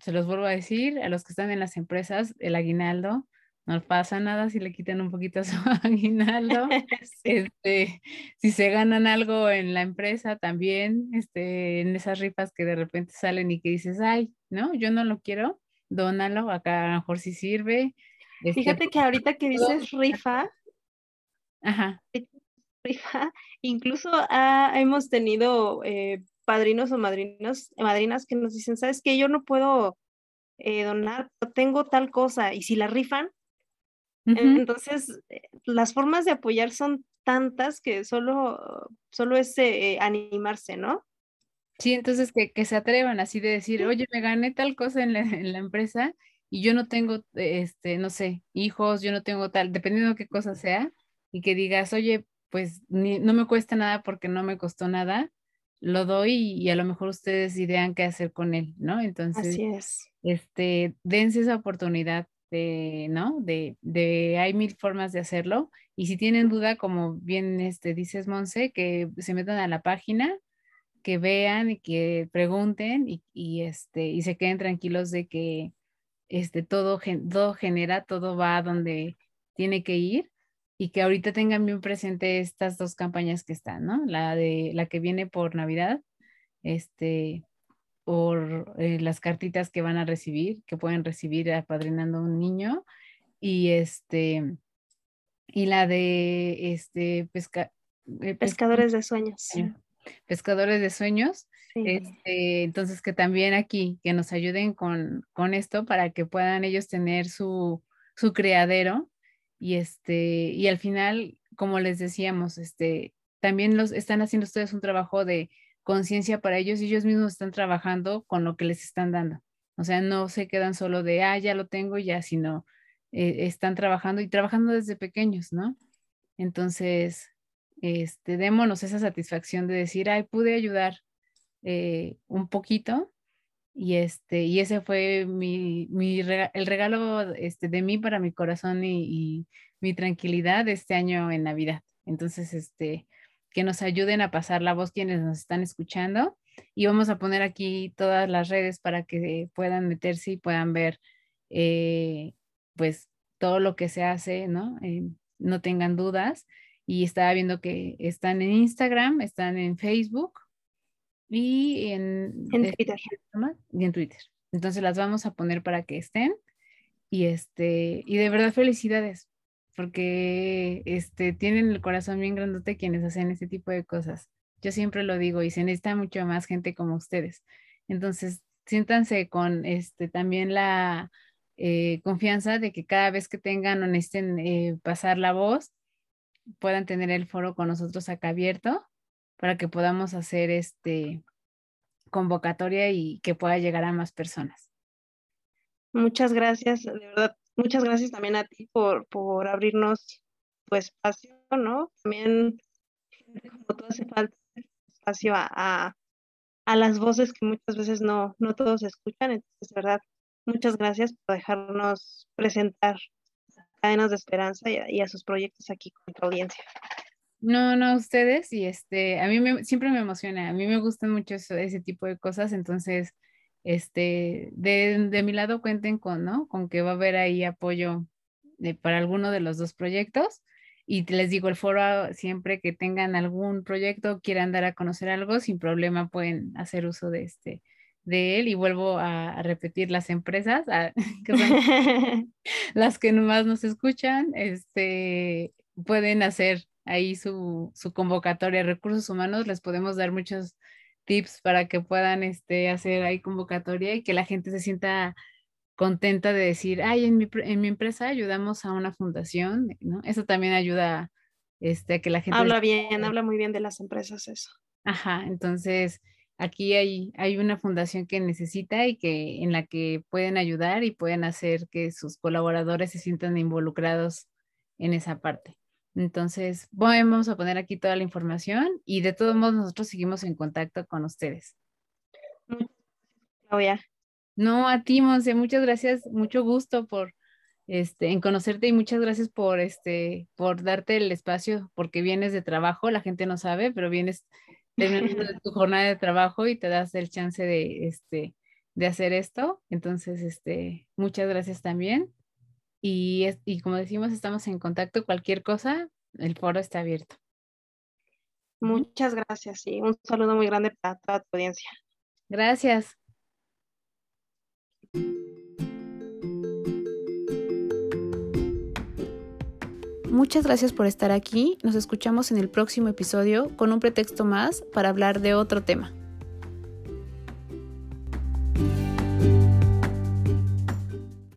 se los vuelvo a decir a los que están en las empresas, el aguinaldo, no pasa nada si le quitan un poquito su aguinaldo. este, si se ganan algo en la empresa también, este, en esas rifas que de repente salen y que dices, ay, no, yo no lo quiero, dónalo, acá a lo mejor sí sirve. Este, Fíjate que ahorita que dices rifa, Ajá. incluso ah, hemos tenido eh, padrinos o madrinos, madrinas que nos dicen, sabes que yo no puedo eh, donar, tengo tal cosa, y si la rifan, entonces, eh, las formas de apoyar son tantas que solo, solo es eh, animarse, ¿no? Sí, entonces que, que, se atrevan así de decir, oye, me gané tal cosa en la, en la, empresa y yo no tengo, este, no sé, hijos, yo no tengo tal, dependiendo de qué cosa sea, y que digas, oye, pues ni, no me cuesta nada porque no me costó nada, lo doy y, a lo mejor ustedes idean qué hacer con él, ¿no? Entonces, Así es. este, dense esa oportunidad de, ¿no? De, de, hay mil formas de hacerlo. Y si tienen duda, como bien este, dices, Monse, que se metan a la página, que vean y que pregunten y, y, este, y se queden tranquilos de que este, todo, todo genera, todo va donde tiene que ir y que ahorita tengan bien presente estas dos campañas que están, ¿no? La de la que viene por Navidad, este, por eh, las cartitas que van a recibir, que pueden recibir apadrinando a un niño, y este, y la de este pesca, eh, pescadores de sueños. Pescadores de sueños. Este, entonces que también aquí, que nos ayuden con, con esto para que puedan ellos tener su, su criadero y este, y al final, como les decíamos, este, también los están haciendo ustedes un trabajo de conciencia para ellos y ellos mismos están trabajando con lo que les están dando. O sea, no se quedan solo de, ah, ya lo tengo ya, sino eh, están trabajando y trabajando desde pequeños, ¿no? Entonces, este, démonos esa satisfacción de decir, ay, pude ayudar eh, un poquito y este y ese fue mi, mi el regalo este, de mí para mi corazón y, y, mi tranquilidad este año en Navidad. Entonces, este, que nos ayuden a pasar la voz quienes nos están escuchando y vamos a poner aquí todas las redes para que puedan meterse y puedan ver eh, pues todo lo que se hace, ¿no? Eh, no tengan dudas. Y estaba viendo que están en Instagram, están en Facebook, y en, en Twitter. Y en Twitter. Entonces las vamos a poner para que estén. Y este, y de verdad felicidades, porque este, tienen el corazón bien grandote quienes hacen este tipo de cosas. Yo siempre lo digo y se necesita mucho más gente como ustedes. Entonces, siéntanse con este, también la eh, confianza de que cada vez que tengan o necesiten eh, pasar la voz, puedan tener el foro con nosotros acá abierto para que podamos hacer este convocatoria y que pueda llegar a más personas. Muchas gracias, de verdad, muchas gracias también a ti por, por abrirnos tu espacio, ¿no? También, como todo hace falta espacio a, a, las voces que muchas veces no, no todos escuchan, entonces, de verdad, muchas gracias por dejarnos presentar cadenas de esperanza y y a sus proyectos aquí con tu audiencia. No, no, ustedes, y este, a mí me, siempre me emociona, a mí me gustan mucho ese tipo de cosas, entonces, este, de, de, mi lado cuenten con, ¿no? Con que va a haber ahí apoyo para alguno de los dos proyectos. Y les digo, el foro, siempre que tengan algún proyecto, quieran dar a conocer algo, sin problema pueden hacer uso de este, de él y vuelvo a, repetir las empresas, que son las que nomás nos escuchan, este, pueden hacer ahí su, su convocatoria. Recursos humanos les podemos dar muchos tips para que puedan este, hacer ahí convocatoria y que la gente se sienta contenta de decir, ay, en mi, en mi empresa ayudamos a una fundación, ¿no? Eso también ayuda este, a que la gente... Habla bien, habla muy bien de las empresas eso. Ajá, entonces aquí hay, hay una fundación que necesita y que en la que pueden ayudar y pueden hacer que sus colaboradores se sientan involucrados en esa parte. Entonces, vamos a poner aquí toda la información y de todos modos nosotros seguimos en contacto con ustedes. Claudia. No, a ti, Monse, muchas gracias, mucho gusto por este, en conocerte y muchas gracias por este, por darte el espacio, porque vienes de trabajo, la gente no sabe, pero vienes terminando tu jornada de trabajo y te das el chance de, este, de hacer esto. Entonces, este, muchas gracias también. Y, y como decimos, estamos en contacto. Cualquier cosa, el foro está abierto. Muchas gracias y un saludo muy grande para toda tu audiencia. Gracias. Muchas gracias por estar aquí. Nos escuchamos en el próximo episodio con un pretexto más para hablar de otro tema.